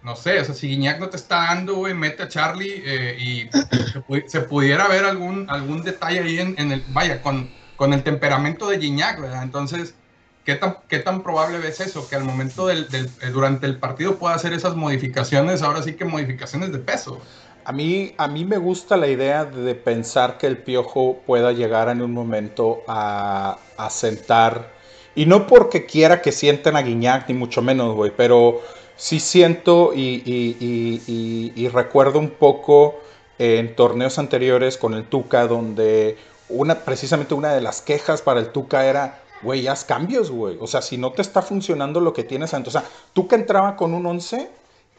no sé, o sea, si Guiñac no te está dando, güey, mete a Charlie eh, y se, pu- se pudiera ver algún, algún detalle ahí en, en el, vaya, con, con el temperamento de Guiñac, ¿verdad? Entonces, ¿qué tan, qué tan probable ves eso? Que al momento del, del- eh, durante el partido pueda hacer esas modificaciones, ahora sí que modificaciones de peso. A mí, a mí me gusta la idea de pensar que el piojo pueda llegar en un momento a, a sentar. Y no porque quiera que sienten a Guiñac, ni mucho menos, güey, pero sí siento y, y- y- y- y recuerdo un poco en torneos anteriores con el Tuca, donde una, precisamente una de las quejas para el Tuca era, güey, haz cambios, güey. O sea, si no te está funcionando lo que tienes antes. O sea, Tuca entraba con un 11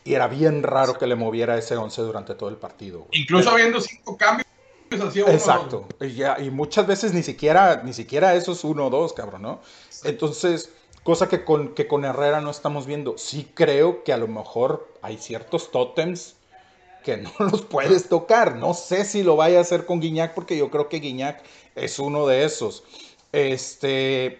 y era bien raro que le moviera ese 11 durante todo el partido. güey. Incluso habiendo cinco cambios, hacía uno, Exacto. Y, ya- y muchas veces ni siquiera, ni siquiera esos uno o dos, cabrón, ¿no? Entonces, cosa que con, que con Herrera no estamos viendo. Sí creo que a lo mejor hay ciertos tótems que no los puedes tocar. No sé si lo vaya a hacer con Guiñac, porque yo creo que Guiñac es uno de esos. Este,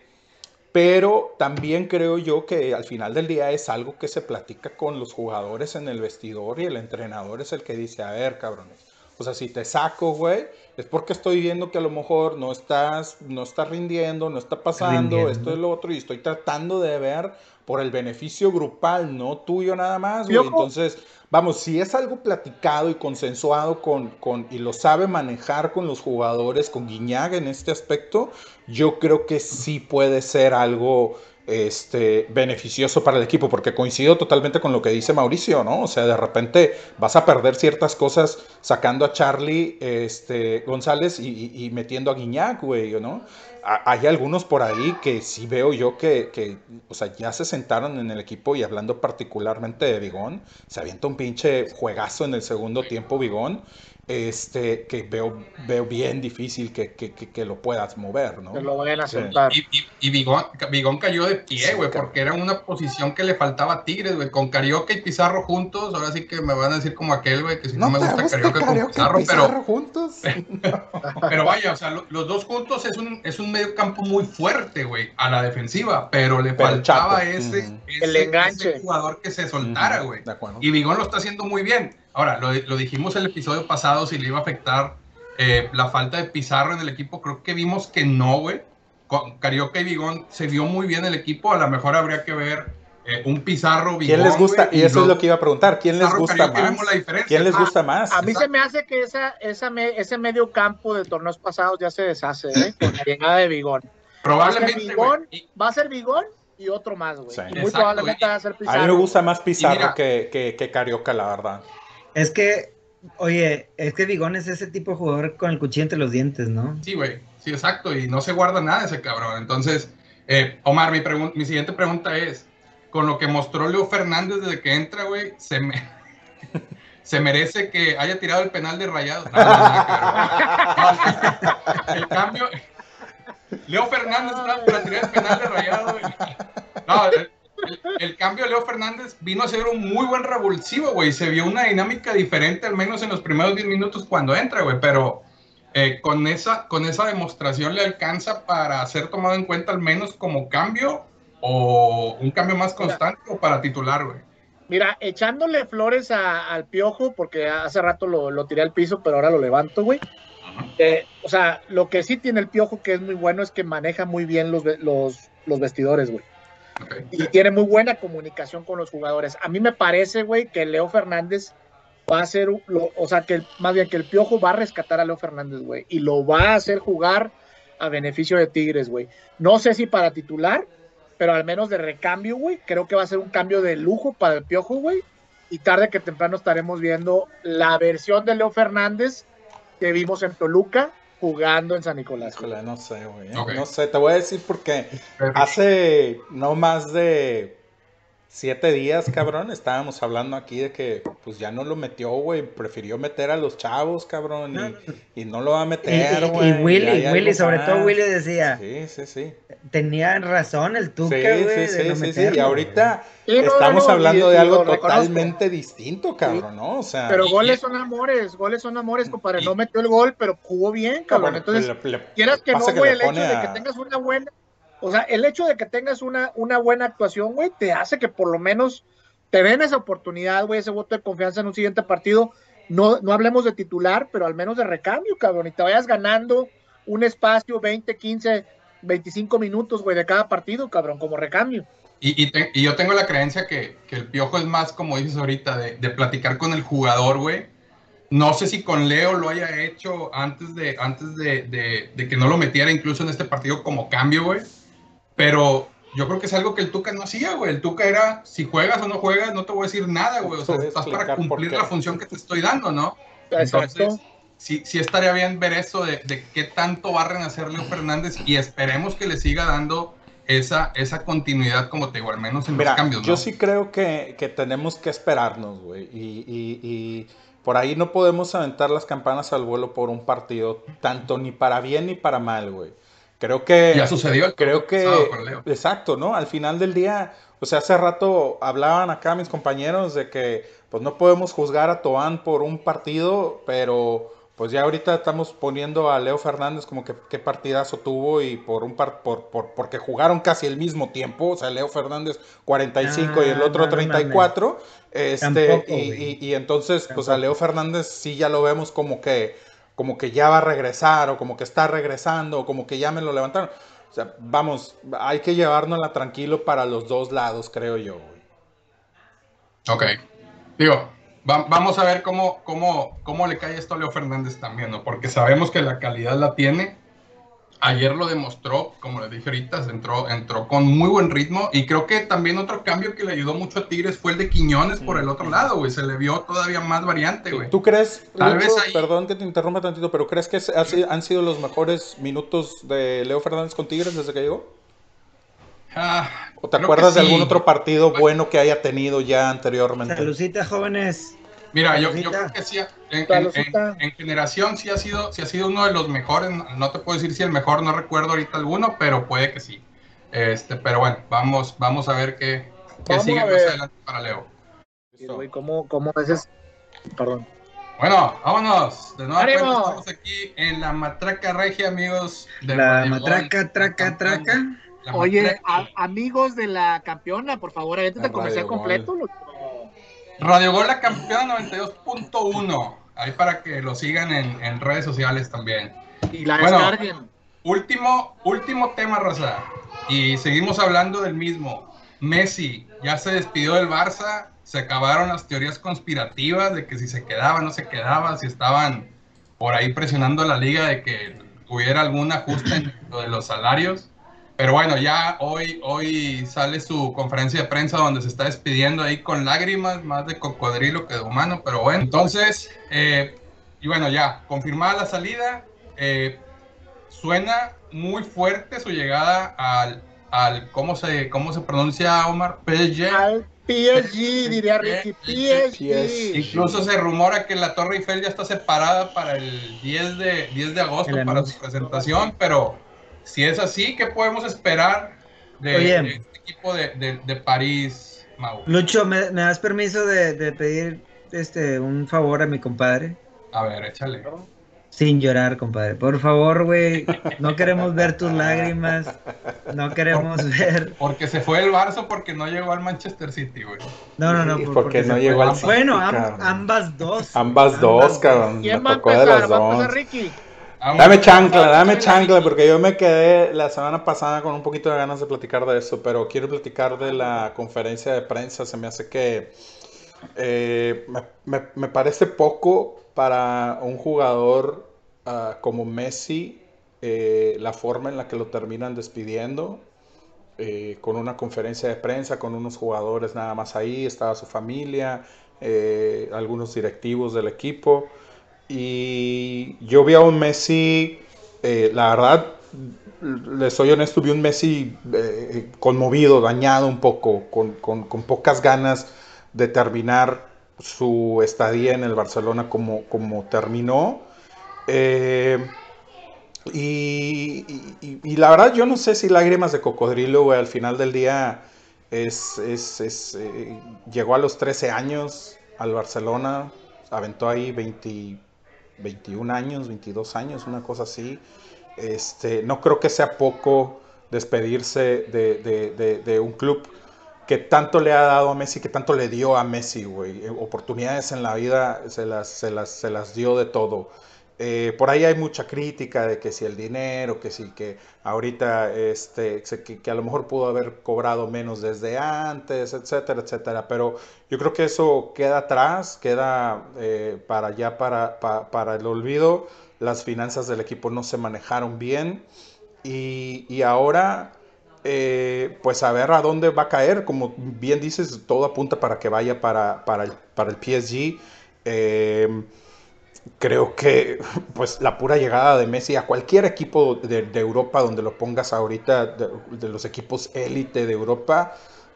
pero también creo yo que al final del día es algo que se platica con los jugadores en el vestidor y el entrenador es el que dice, a ver, cabrones. O sea, si te saco, güey, es porque estoy viendo que a lo mejor no estás, no estás rindiendo, no está pasando, Rindiendo. esto es lo otro, y estoy tratando de ver por el beneficio grupal, no tuyo nada más, güey. Entonces, vamos, si es algo platicado y consensuado con, con, y lo sabe manejar con los jugadores, con Guiñaga en este aspecto, yo creo que sí puede ser algo este, beneficioso para el equipo, porque coincido totalmente con lo que dice Mauricio, ¿no? O sea, de repente vas a perder ciertas cosas sacando a Charlie este, González y, metiendo a Guiñac, güey, ¿no? Hay algunos por ahí que sí veo yo que, que, o sea, ya se sentaron en el equipo y hablando particularmente de Bigón, se avienta un pinche juegazo en el segundo tiempo Bigón, este, que veo, veo bien difícil que, que, que- que lo puedas mover, ¿no? Que lo vayan a Sí. soltar. Y, y, y Bigón, Bigón cayó de pie, güey, porque era una posición que le faltaba a Tigres, güey. Con Carioca y Pizarro juntos, ahora sí que me van a decir como aquel, güey, que si no, me gusta Carioca, con Pizarro, pero, juntos. pero vaya, o sea, lo- los dos juntos es un, es un medio campo muy fuerte, güey, a la defensiva, pero le Pero faltaba ese, ese- El enganche. ese jugador que se soltara, güey. De acuerdo. Y Bigón lo está haciendo muy bien. Ahora, lo, lo dijimos el episodio pasado, si le iba a afectar eh, la falta de Pizarro en el equipo, creo que vimos que no, güey. Con Carioca y Bigón se vio muy bien el equipo, a lo mejor habría que ver eh, un Pizarro, Bigón. ¿Quién les gusta? güey, Y eso es los- lo que iba a preguntar. ¿Quién les Pizarro, gusta Carioca, más? vemos la diferencia. ¿Quién les Ah, gusta más? A mí se me hace que esa, esa me- ese medio campo de torneos pasados ya se deshace, ¿eh? Con la llegada de Bigón. ¿Va a ser Probablemente. Y- ¿Va a ser Bigón y otro más, güey. Sí. Muy Exacto, probablemente va a ser A Pizarro. mí me gusta más Pizarro mira- que, que, que Carioca, la verdad. Es que, oye, es que Vigón es ese tipo de jugador con el cuchillo entre los dientes, ¿no? Sí, güey. Sí, exacto. Y no se guarda nada ese cabrón. Entonces, eh, Omar, mi, mi siguiente pregunta es: con lo que mostró Leo Fernández desde que entra, güey, se me. ¿Se merece que haya tirado el penal de rayado? No, no, el cambio. Leo Fernández para tirar el penal de rayado, güey. No, el, cambio de Leo Fernández vino a ser un muy buen revulsivo, güey. Se vio una dinámica diferente, al menos en los primeros 10 minutos cuando entra, güey. Pero eh, con, esa, con esa demostración le alcanza para ser tomado en cuenta al menos como cambio o un cambio más constante o para titular, güey. Mira, echándole flores a- al piojo, porque hace rato lo, lo tiré al piso, pero ahora lo levanto, güey. Eh, o sea, lo que sí tiene el piojo que es muy bueno es que maneja muy bien los, los, los vestidores, güey. Y tiene muy buena comunicación con los jugadores. A mí me parece, güey, que Leo Fernández va a un- lo- o sea, que más bien que el piojo va a rescatar a Leo Fernández, güey. Y lo va a hacer jugar a beneficio de Tigres, güey. No sé si para titular, pero al menos de recambio, güey. Creo que va a ser un cambio de lujo para el piojo, güey. Y tarde que temprano estaremos viendo la versión de Leo Fernández que vimos en Toluca jugando en San Nicolás. Híjole, no sé, güey. ¿eh? No sé, te voy a decir porque hace no más de siete días, cabrón, estábamos hablando aquí de que pues ya no lo metió, güey. Prefirió meter a los chavos, cabrón, y, y no lo va a Y, meter, y- y güey. Willy, Willy, sobre todo. Willy decía, Sí, sí, sí. tenía razón el Tuca, Sí, güey, sí, de sí, no sí, sí. Y ahorita no, estamos no, no, hablando y- de y algo reconozco. totalmente distinto, cabrón, ¿no? O sea, Pero Y- goles y- son amores, goles son amores, compadre. y- No metió el gol, pero jugó bien, cabrón. bueno, Entonces, le- le- quieras que no, güey, el hecho de que tengas una buena, o sea, el hecho de que tengas una, una buena actuación, güey, te hace que por lo menos te den esa oportunidad, güey, ese voto de confianza en un siguiente partido. No, no hablemos de titular, pero al menos de recambio, cabrón, y te vayas ganando un espacio 20, 15, 25 minutos, güey, de cada partido, cabrón, como recambio. Y, y yo tengo la creencia que, que el piojo es más, como dices ahorita, de, de platicar con el jugador, güey. No sé si con Leo lo haya hecho antes de, antes de, de- de que no lo metiera incluso en este partido como cambio, güey. Pero yo creo que es algo que el Tuca no hacía, güey. El Tuca era, si juegas o no juegas, no te voy a decir nada, güey. O sea, estás para cumplir la función que te estoy dando, ¿no? Exacto. Entonces, sí, sí estaría bien ver eso de, de qué tanto va a renacer Leo Fernández y esperemos que le siga dando esa, esa continuidad, como te digo, al menos en Mira, los cambios, ¿no? yo sí creo que, que tenemos que esperarnos, güey. Y, y- y por ahí no podemos aventar las campanas al vuelo por un partido, tanto ni para bien ni para mal, güey. Creo que... Ya sucedió el Creo que... pasado. Exacto, ¿no? Al final del día, o sea, hace rato hablaban acá mis compañeros de que pues no podemos juzgar a Toán por un partido, pero pues ya ahorita estamos poniendo a Leo Fernández como que qué partidazo tuvo y por un par, por, por, porque jugaron casi el mismo tiempo, o sea, Leo Fernández 45 y el Ah, otro no, no 34, este, Tampoco, y, y- y entonces pues a Tampoco. Leo Fernández sí ya lo vemos como que como que ya va a regresar o como que está regresando o como que ya me lo levantaron. O sea, vamos, hay que llevárnosla tranquilo para los dos lados, creo yo. Ok. Digo, va- vamos a ver cómo, cómo, cómo le cae esto a Leo Fernández también, ¿no? Porque sabemos que la calidad la tiene. Ayer lo demostró, como les dije ahorita, se entró, entró con muy buen ritmo. Y creo que también otro cambio que le ayudó mucho a Tigres fue el de Quiñones por el otro lado, güey. Se le vio todavía más variante, güey. ¿Tú crees, Tal Lucho, vez ahí- perdón que te interrumpa tantito, pero crees que han sido los mejores minutos de Leo Fernández con Tigres desde que llegó? Ah, ¿O te acuerdas de algún otro partido bueno que haya tenido ya anteriormente? Salucita, jóvenes. Mira, yo, creo que sí, en, en- Saludcita. en- en generación sí ha, sido, sí ha sido uno de los mejores. No te puedo decir si el mejor, no recuerdo ahorita alguno, pero puede que sí. Este, pero bueno, vamos, vamos a ver qué, qué sigue a más adelante para Leo. ¿cómo, cómo haces? Perdón. Bueno, vámonos. De nuevo estamos aquí en la Matraca Regia, amigos. de La matraca, traca, traca. la Oye, a- amigos de la campeona, por favor, ahorita La te comercial completo. Gol. Radio Gol, la campeona 92.1. Ahí para que lo sigan en, en redes sociales también. Y la Bueno. descarguen. Último, último tema, Raza. Y seguimos hablando del mismo. Messi ya se despidió del Barça. Se acabaron las teorías conspirativas de que si se quedaba, no se quedaba, si estaban por ahí presionando a la liga de que hubiera algún ajuste en lo de los salarios. Pero bueno, ya hoy, hoy sale su conferencia de prensa donde se está despidiendo ahí con lágrimas, más de cocodrilo que de humano, pero bueno. Entonces, eh, y bueno, ya, confirmada la salida, eh, suena muy fuerte su llegada al, al ¿cómo se, cómo se pronuncia Omar? PSG. Al PSG, diría Ricky, PSG. Incluso se rumora que la Torre Eiffel ya está separada para el 10 de, 10 de agosto El para anuncio. su presentación, pero si es así, ¿qué podemos esperar de, este equipo de, de- de París, Mau? Lucho, ¿me, me das permiso de, de pedir este un favor a mi compadre? A ver, échale. Sin llorar, compadre. Por favor, güey. No queremos ver tus lágrimas. No queremos ver. Porque se fue el Barça porque no llegó al Manchester City, güey. No, no, no. Sí, por- porque no llegó al City, Bueno, ambas dos. Ambas dos, cabrón. ¿Quién va a empezar? las ¿Va a dos. empezar Ricky? Dame chancla, dame chancla, porque yo me quedé la semana pasada con un poquito de ganas de platicar de eso, pero quiero platicar de la conferencia de prensa. Se me hace que eh, me, me- me parece poco para un jugador ah, como Messi, eh, la forma en la que lo terminan despidiendo, eh, con una conferencia de prensa, con unos jugadores nada más ahí, estaba su familia, algunos directivos del equipo. Y yo vi a un Messi, eh, la verdad, le soy honesto, vi un Messi eh, conmovido, dañado un poco, con, con- con pocas ganas de terminar su estadía en el Barcelona como, como terminó. Eh, y, y- la verdad, yo no sé si lágrimas de cocodrilo, güey, al final del día es, es- llegó a los 13 años al Barcelona, aventó ahí 20 21 años, 22 años, una cosa así. Este, no creo que sea poco despedirse de, de- de- de un club que tanto le ha dado a Messi, que tanto le dio a Messi, güey. Eh, Oportunidades en la vida se las, se las, se las dio de todo. Eh, por ahí hay mucha crítica de que si el dinero, que si que ahorita, este, que, que a lo mejor pudo haber cobrado menos desde antes, etcétera, etcétera. Pero yo creo que eso queda atrás, queda eh, para ya para, pa- para el olvido. Las finanzas del equipo no se manejaron bien y, y ahora, eh, pues a ver a dónde va a caer. Como bien dices, todo apunta para que vaya para, para, el, para el PSG. Creo que pues la pura llegada de Messi a cualquier equipo de, Europa donde lo pongas ahorita, de, los equipos élite de Europa,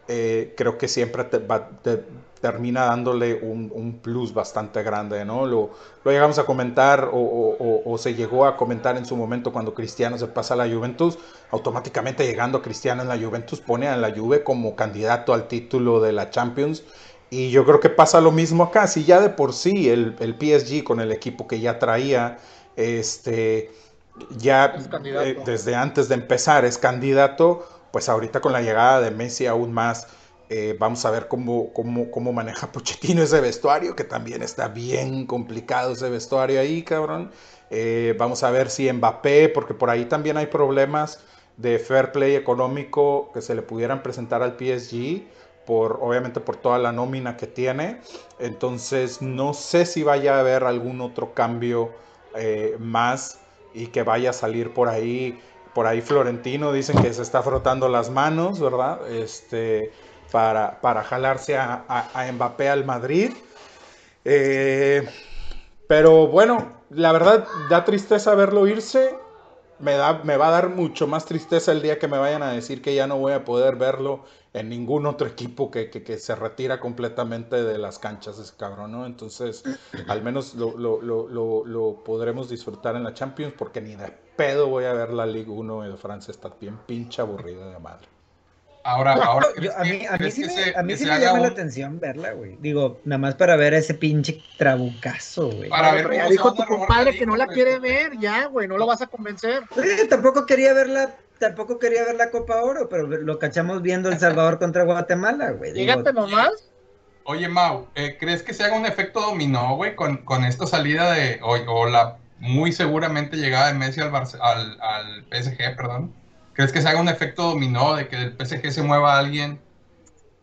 eh, creo que siempre te va- te termina dándole un, plus bastante grande, ¿no? Lo, lo llegamos a comentar o- o se llegó a comentar en su momento cuando Cristiano se pasa a la Juventus, automáticamente llegando Cristiano en la Juventus pone a la Juve como candidato al título de la Champions y yo creo que pasa lo mismo acá. Si ya de por sí el, el PSG con el equipo que ya traía, este, ya Es eh, desde antes de empezar es candidato, pues ahorita con la llegada de Messi aún más, eh, vamos a ver cómo, cómo, cómo maneja Pochettino ese vestuario, que también está bien complicado ese vestuario ahí, cabrón. Eh, vamos a ver si Mbappé, porque por ahí también hay problemas de fair play económico que se le pudieran presentar al PSG obviamente por toda la nómina que tiene. Entonces no sé si vaya a haber algún otro cambio eh, más y que vaya a salir por ahí. Por ahí Florentino dicen que se está frotando las manos, ¿verdad? Este, para, para jalarse a, a- a Mbappé al Madrid. Eh, pero bueno, la verdad da tristeza verlo irse. Me, da, me va a dar mucho más tristeza el día que me vayan a decir que ya no voy a poder verlo en ningún otro equipo que, que- que se retira completamente de las canchas ese cabrón, ¿no? Entonces, al menos lo, lo- lo- lo- lo podremos disfrutar en la Champions porque ni de pedo voy a ver la Liga 1 de Francia, está bien pinche aburrida de madre. Ahora, ahora Yo- ¿crees a mí, a sí me, se- a mí que sí se me haga llama la atención verla, güey. Digo, nada más para ver a ese pinche trabucazo, güey. Para ver ya dijo tu compadre que no la quiere ver, ya, güey, no lo vas a convencer. Eh, tampoco quería ver la, tampoco quería ver la Copa Oro, pero lo cachamos viendo El Salvador contra Guatemala, güey. Fíjate nomás. Oye, Mau, eh, ¿crees que se haga un efecto dominó, güey, con, con esta salida de, o, o la muy seguramente llegada de Messi al, Barce- al, al PSG, perdón? ¿Crees que se haga un efecto dominó de que del PSG se mueva alguien?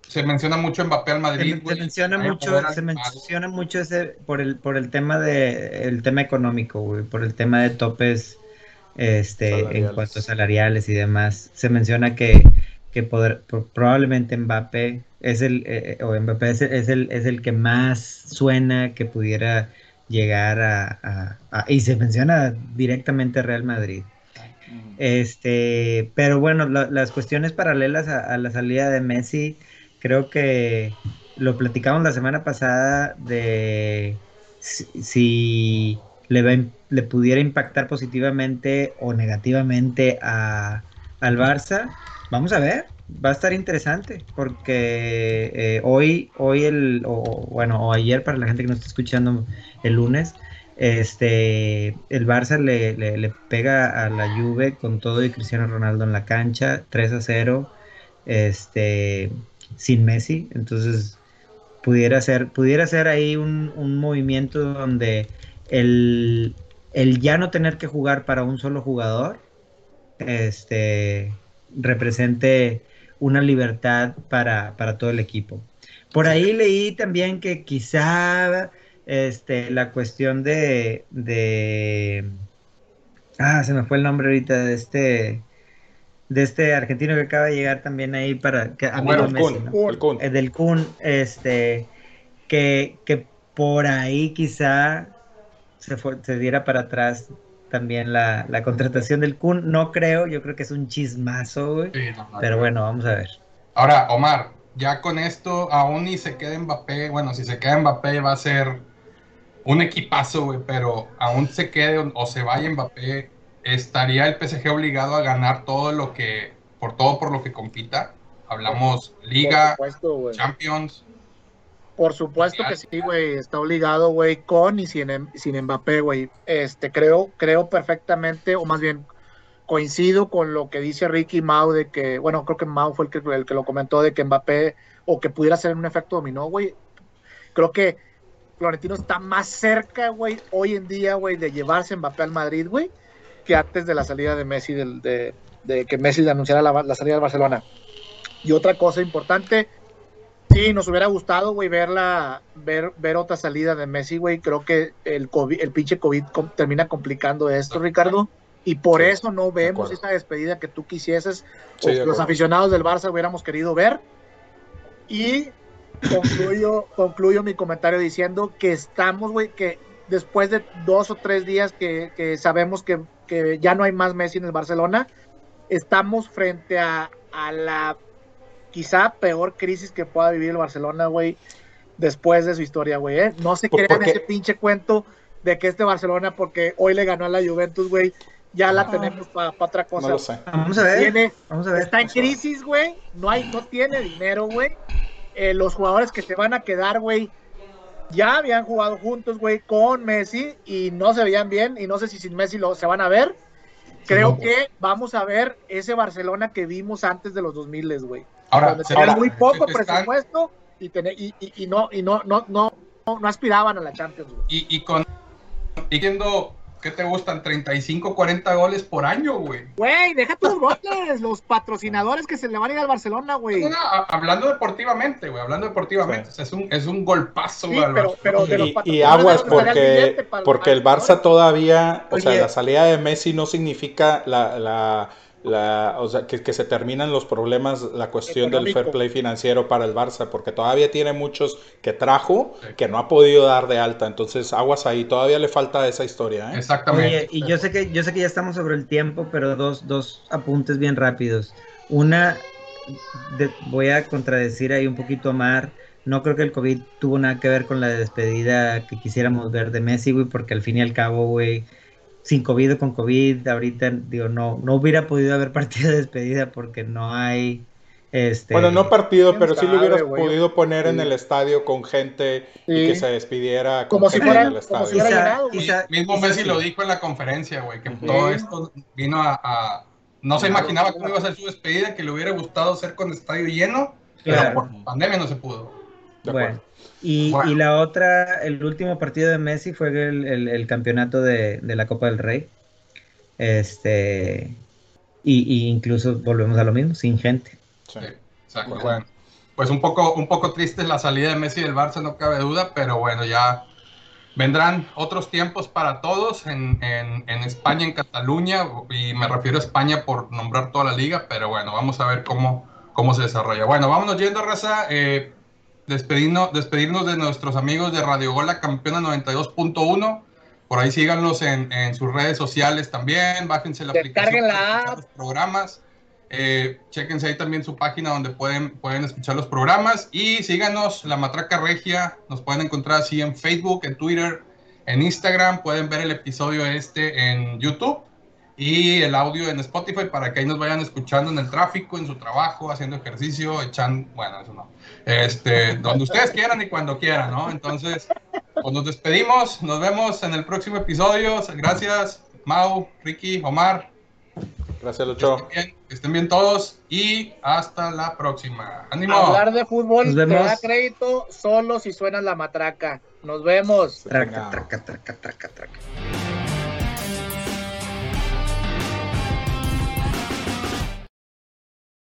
Se menciona mucho Mbappé al se, Madrid, se menciona a mucho, se menciona mucho ese por el por el tema de el tema económico, güey, por el tema de topes este, en cuanto a salariales y demás. Se menciona que, que poder- pro- probablemente Mbappé es el, eh, o Mbappé es el, es el, es el que más suena que pudiera llegar a, a- a- y se menciona directamente Real Madrid. Este, pero bueno, la- las cuestiones paralelas a, la salida de Messi, creo que lo platicamos la semana pasada de si, le, va le pudiera impactar positivamente o negativamente a, al Barça. Vamos a ver, va a estar interesante porque eh, hoy, hoy el, o, bueno, o ayer para la gente que nos está escuchando el lunes, este, el Barça le, le- pega a la Juve con todo y Cristiano Ronaldo en la cancha, 3 a 0, este, sin Messi, entonces pudiera ser, pudiera ahí un, un movimiento donde el, el ya no tener que jugar para un solo jugador, este, represente una libertad para, para todo el equipo. Por ahí leí también que quizá este, la cuestión de, de... Ah, se me fue el nombre ahorita de este... De este argentino que acaba de llegar también ahí para... Que, Bueno, el Messi, Kun, ¿no? el Kun. Eh, del Kun, este, que, que por ahí quizá se, fue- se diera para atrás también la, la contratación del Kun. No creo, yo creo que es un chismazo, güey. Sí, no, no. Pero bueno, vamos a ver. Ahora, Omar, ya con esto, aún ni se queda Mbappé, bueno, si se queda Mbappé va a ser un equipazo, güey, pero aún se quede o, o se vaya Mbappé, ¿estaría el PSG obligado a ganar todo lo que, por todo por lo que compita? Hablamos Liga, supuesto. Champions, Por supuesto que sí, güey. Está obligado, güey, con y sin, Em- sin Mbappé, güey. Este, creo, creo perfectamente, o más bien coincido con lo que dice Ricky Mau de que, bueno, creo que Mau fue el que, el que lo comentó de que Mbappé, o que pudiera ser un efecto dominó, güey. Creo que Florentino está más cerca, güey, hoy en día, güey, de llevarse Mbappé al Madrid, güey, que antes de la salida de Messi, del- de, de que Messi le anunciara la, la salida del Barcelona. Y otra cosa importante, Sí, nos hubiera gustado, güey, verla, ver, ver otra salida de Messi, güey. Creo que el COVID, el pinche COVID com- termina complicando esto, Ricardo. Y por Sí, eso no vemos acuerdo. esa despedida que tú quisieses, Sí, o de los aficionados del Barça hubiéramos querido ver. Y concluyo, concluyo mi comentario diciendo que estamos, güey, que después de dos o tres días que, que sabemos que, que ya no hay más Messi en el Barcelona, estamos frente a, a la quizá peor crisis que pueda vivir el Barcelona, güey, después de su historia, güey. ¿eh? No se ¿Por- crean ese pinche cuento de que este Barcelona, porque hoy le ganó a la Juventus, güey, ya la No. tenemos para otra cosa. No lo sé. Vamos a ver. Tiene, Vamos a ver. está en crisis, güey. No hay, no tiene dinero, güey. Eh, los jugadores que se van a quedar, güey, ya habían jugado juntos, güey, con Messi y no se veían bien. Y no sé si sin Messi lo, se van a ver. Creo que vamos a ver ese Barcelona que vimos antes de los 2000, güey. Ahora, Donde tenían muy poco presupuesto y, tener- y, y- y no, y no, no, no, no, no aspiraban a la Champions, güey. y, y con y viendo ¿qué te gustan? 35, 40 goles por año, güey. Güey, deja tus goles, los patrocinadores que se le van a ir al Barcelona, güey. No, no, hablando deportivamente, güey, hablando deportivamente, Sí. o sea, es un, es un golpazo, Sí, güey. al pero- pero de los Y, y aguas, porque, porque el Barça todavía, o sea, la salida de Messi no significa la, la, la- o sea, que, que se terminan los problemas, la cuestión del fair play financiero para el Barça, porque todavía tiene muchos que trajo que no ha podido dar de alta, entonces aguas ahí, todavía le falta esa historia, ¿eh? Exactamente. Oye, y yo sé que yo sé que ya estamos sobre el tiempo, pero dos, dos apuntes bien rápidos. Una, de- voy a contradecir ahí un poquito a Mar. No creo que el COVID tuvo nada que ver con la despedida que quisiéramos ver de Messi, güey, porque al fin y al cabo, güey, sin COVID o con COVID, ahorita, digo, no, no hubiera podido haber partido de despedida porque no hay, este... Bueno, no partido, ¿Quién pero sí lo sabe, hubieras podido poner en el estadio con gente y que se despidiera con Como si gente fuera- en el estadio. si llenado, quizá- Mismo quizá Messi sí. lo dijo en la conferencia, güey, que todo esto vino a, a- No se imaginaba cómo iba a ser su despedida, que le hubiera gustado ser con estadio lleno, Claro. pero por pandemia no se pudo. De Bueno, y, Bueno. y la otra, el último partido de Messi fue el, el- el campeonato de, de la Copa del Rey. Este, y, y incluso volvemos a lo mismo, sin gente. Sí. Sí, exacto. Bueno. Bueno, pues un poco, un poco triste la salida de Messi del Barça, no cabe duda, pero bueno, ya vendrán otros tiempos para todos en, en, en, España, en Cataluña, y me refiero a España por nombrar toda la liga, pero bueno, vamos a ver cómo, cómo se desarrolla. Bueno, vámonos yendo, raza. Eh, despedirnos, despedirnos de nuestros amigos de Radio Gola Campeona 92.1. Por ahí síganlos en, en, sus redes sociales también. Bájense la aplicación. la Los programas. Eh, chequense ahí también su página donde pueden, pueden escuchar los programas. Y síganos, La Matraca Regia. Nos pueden encontrar así en Facebook, en Twitter, en Instagram. Pueden ver el episodio este en YouTube y el audio en Spotify para que ahí nos vayan escuchando en el tráfico, en su trabajo, haciendo ejercicio, echando, bueno, eso no, este, donde ustedes quieran y cuando quieran, ¿no? Entonces, pues nos despedimos, nos vemos en el próximo episodio, gracias, Mau, Ricky, Omar. Gracias, Lucho. Que estén bien, que estén bien todos y hasta la próxima. ¡Ánimo! Hablar de fútbol te da crédito solo si suena la matraca. Nos vemos. Traca, traca, traca, traca, traca.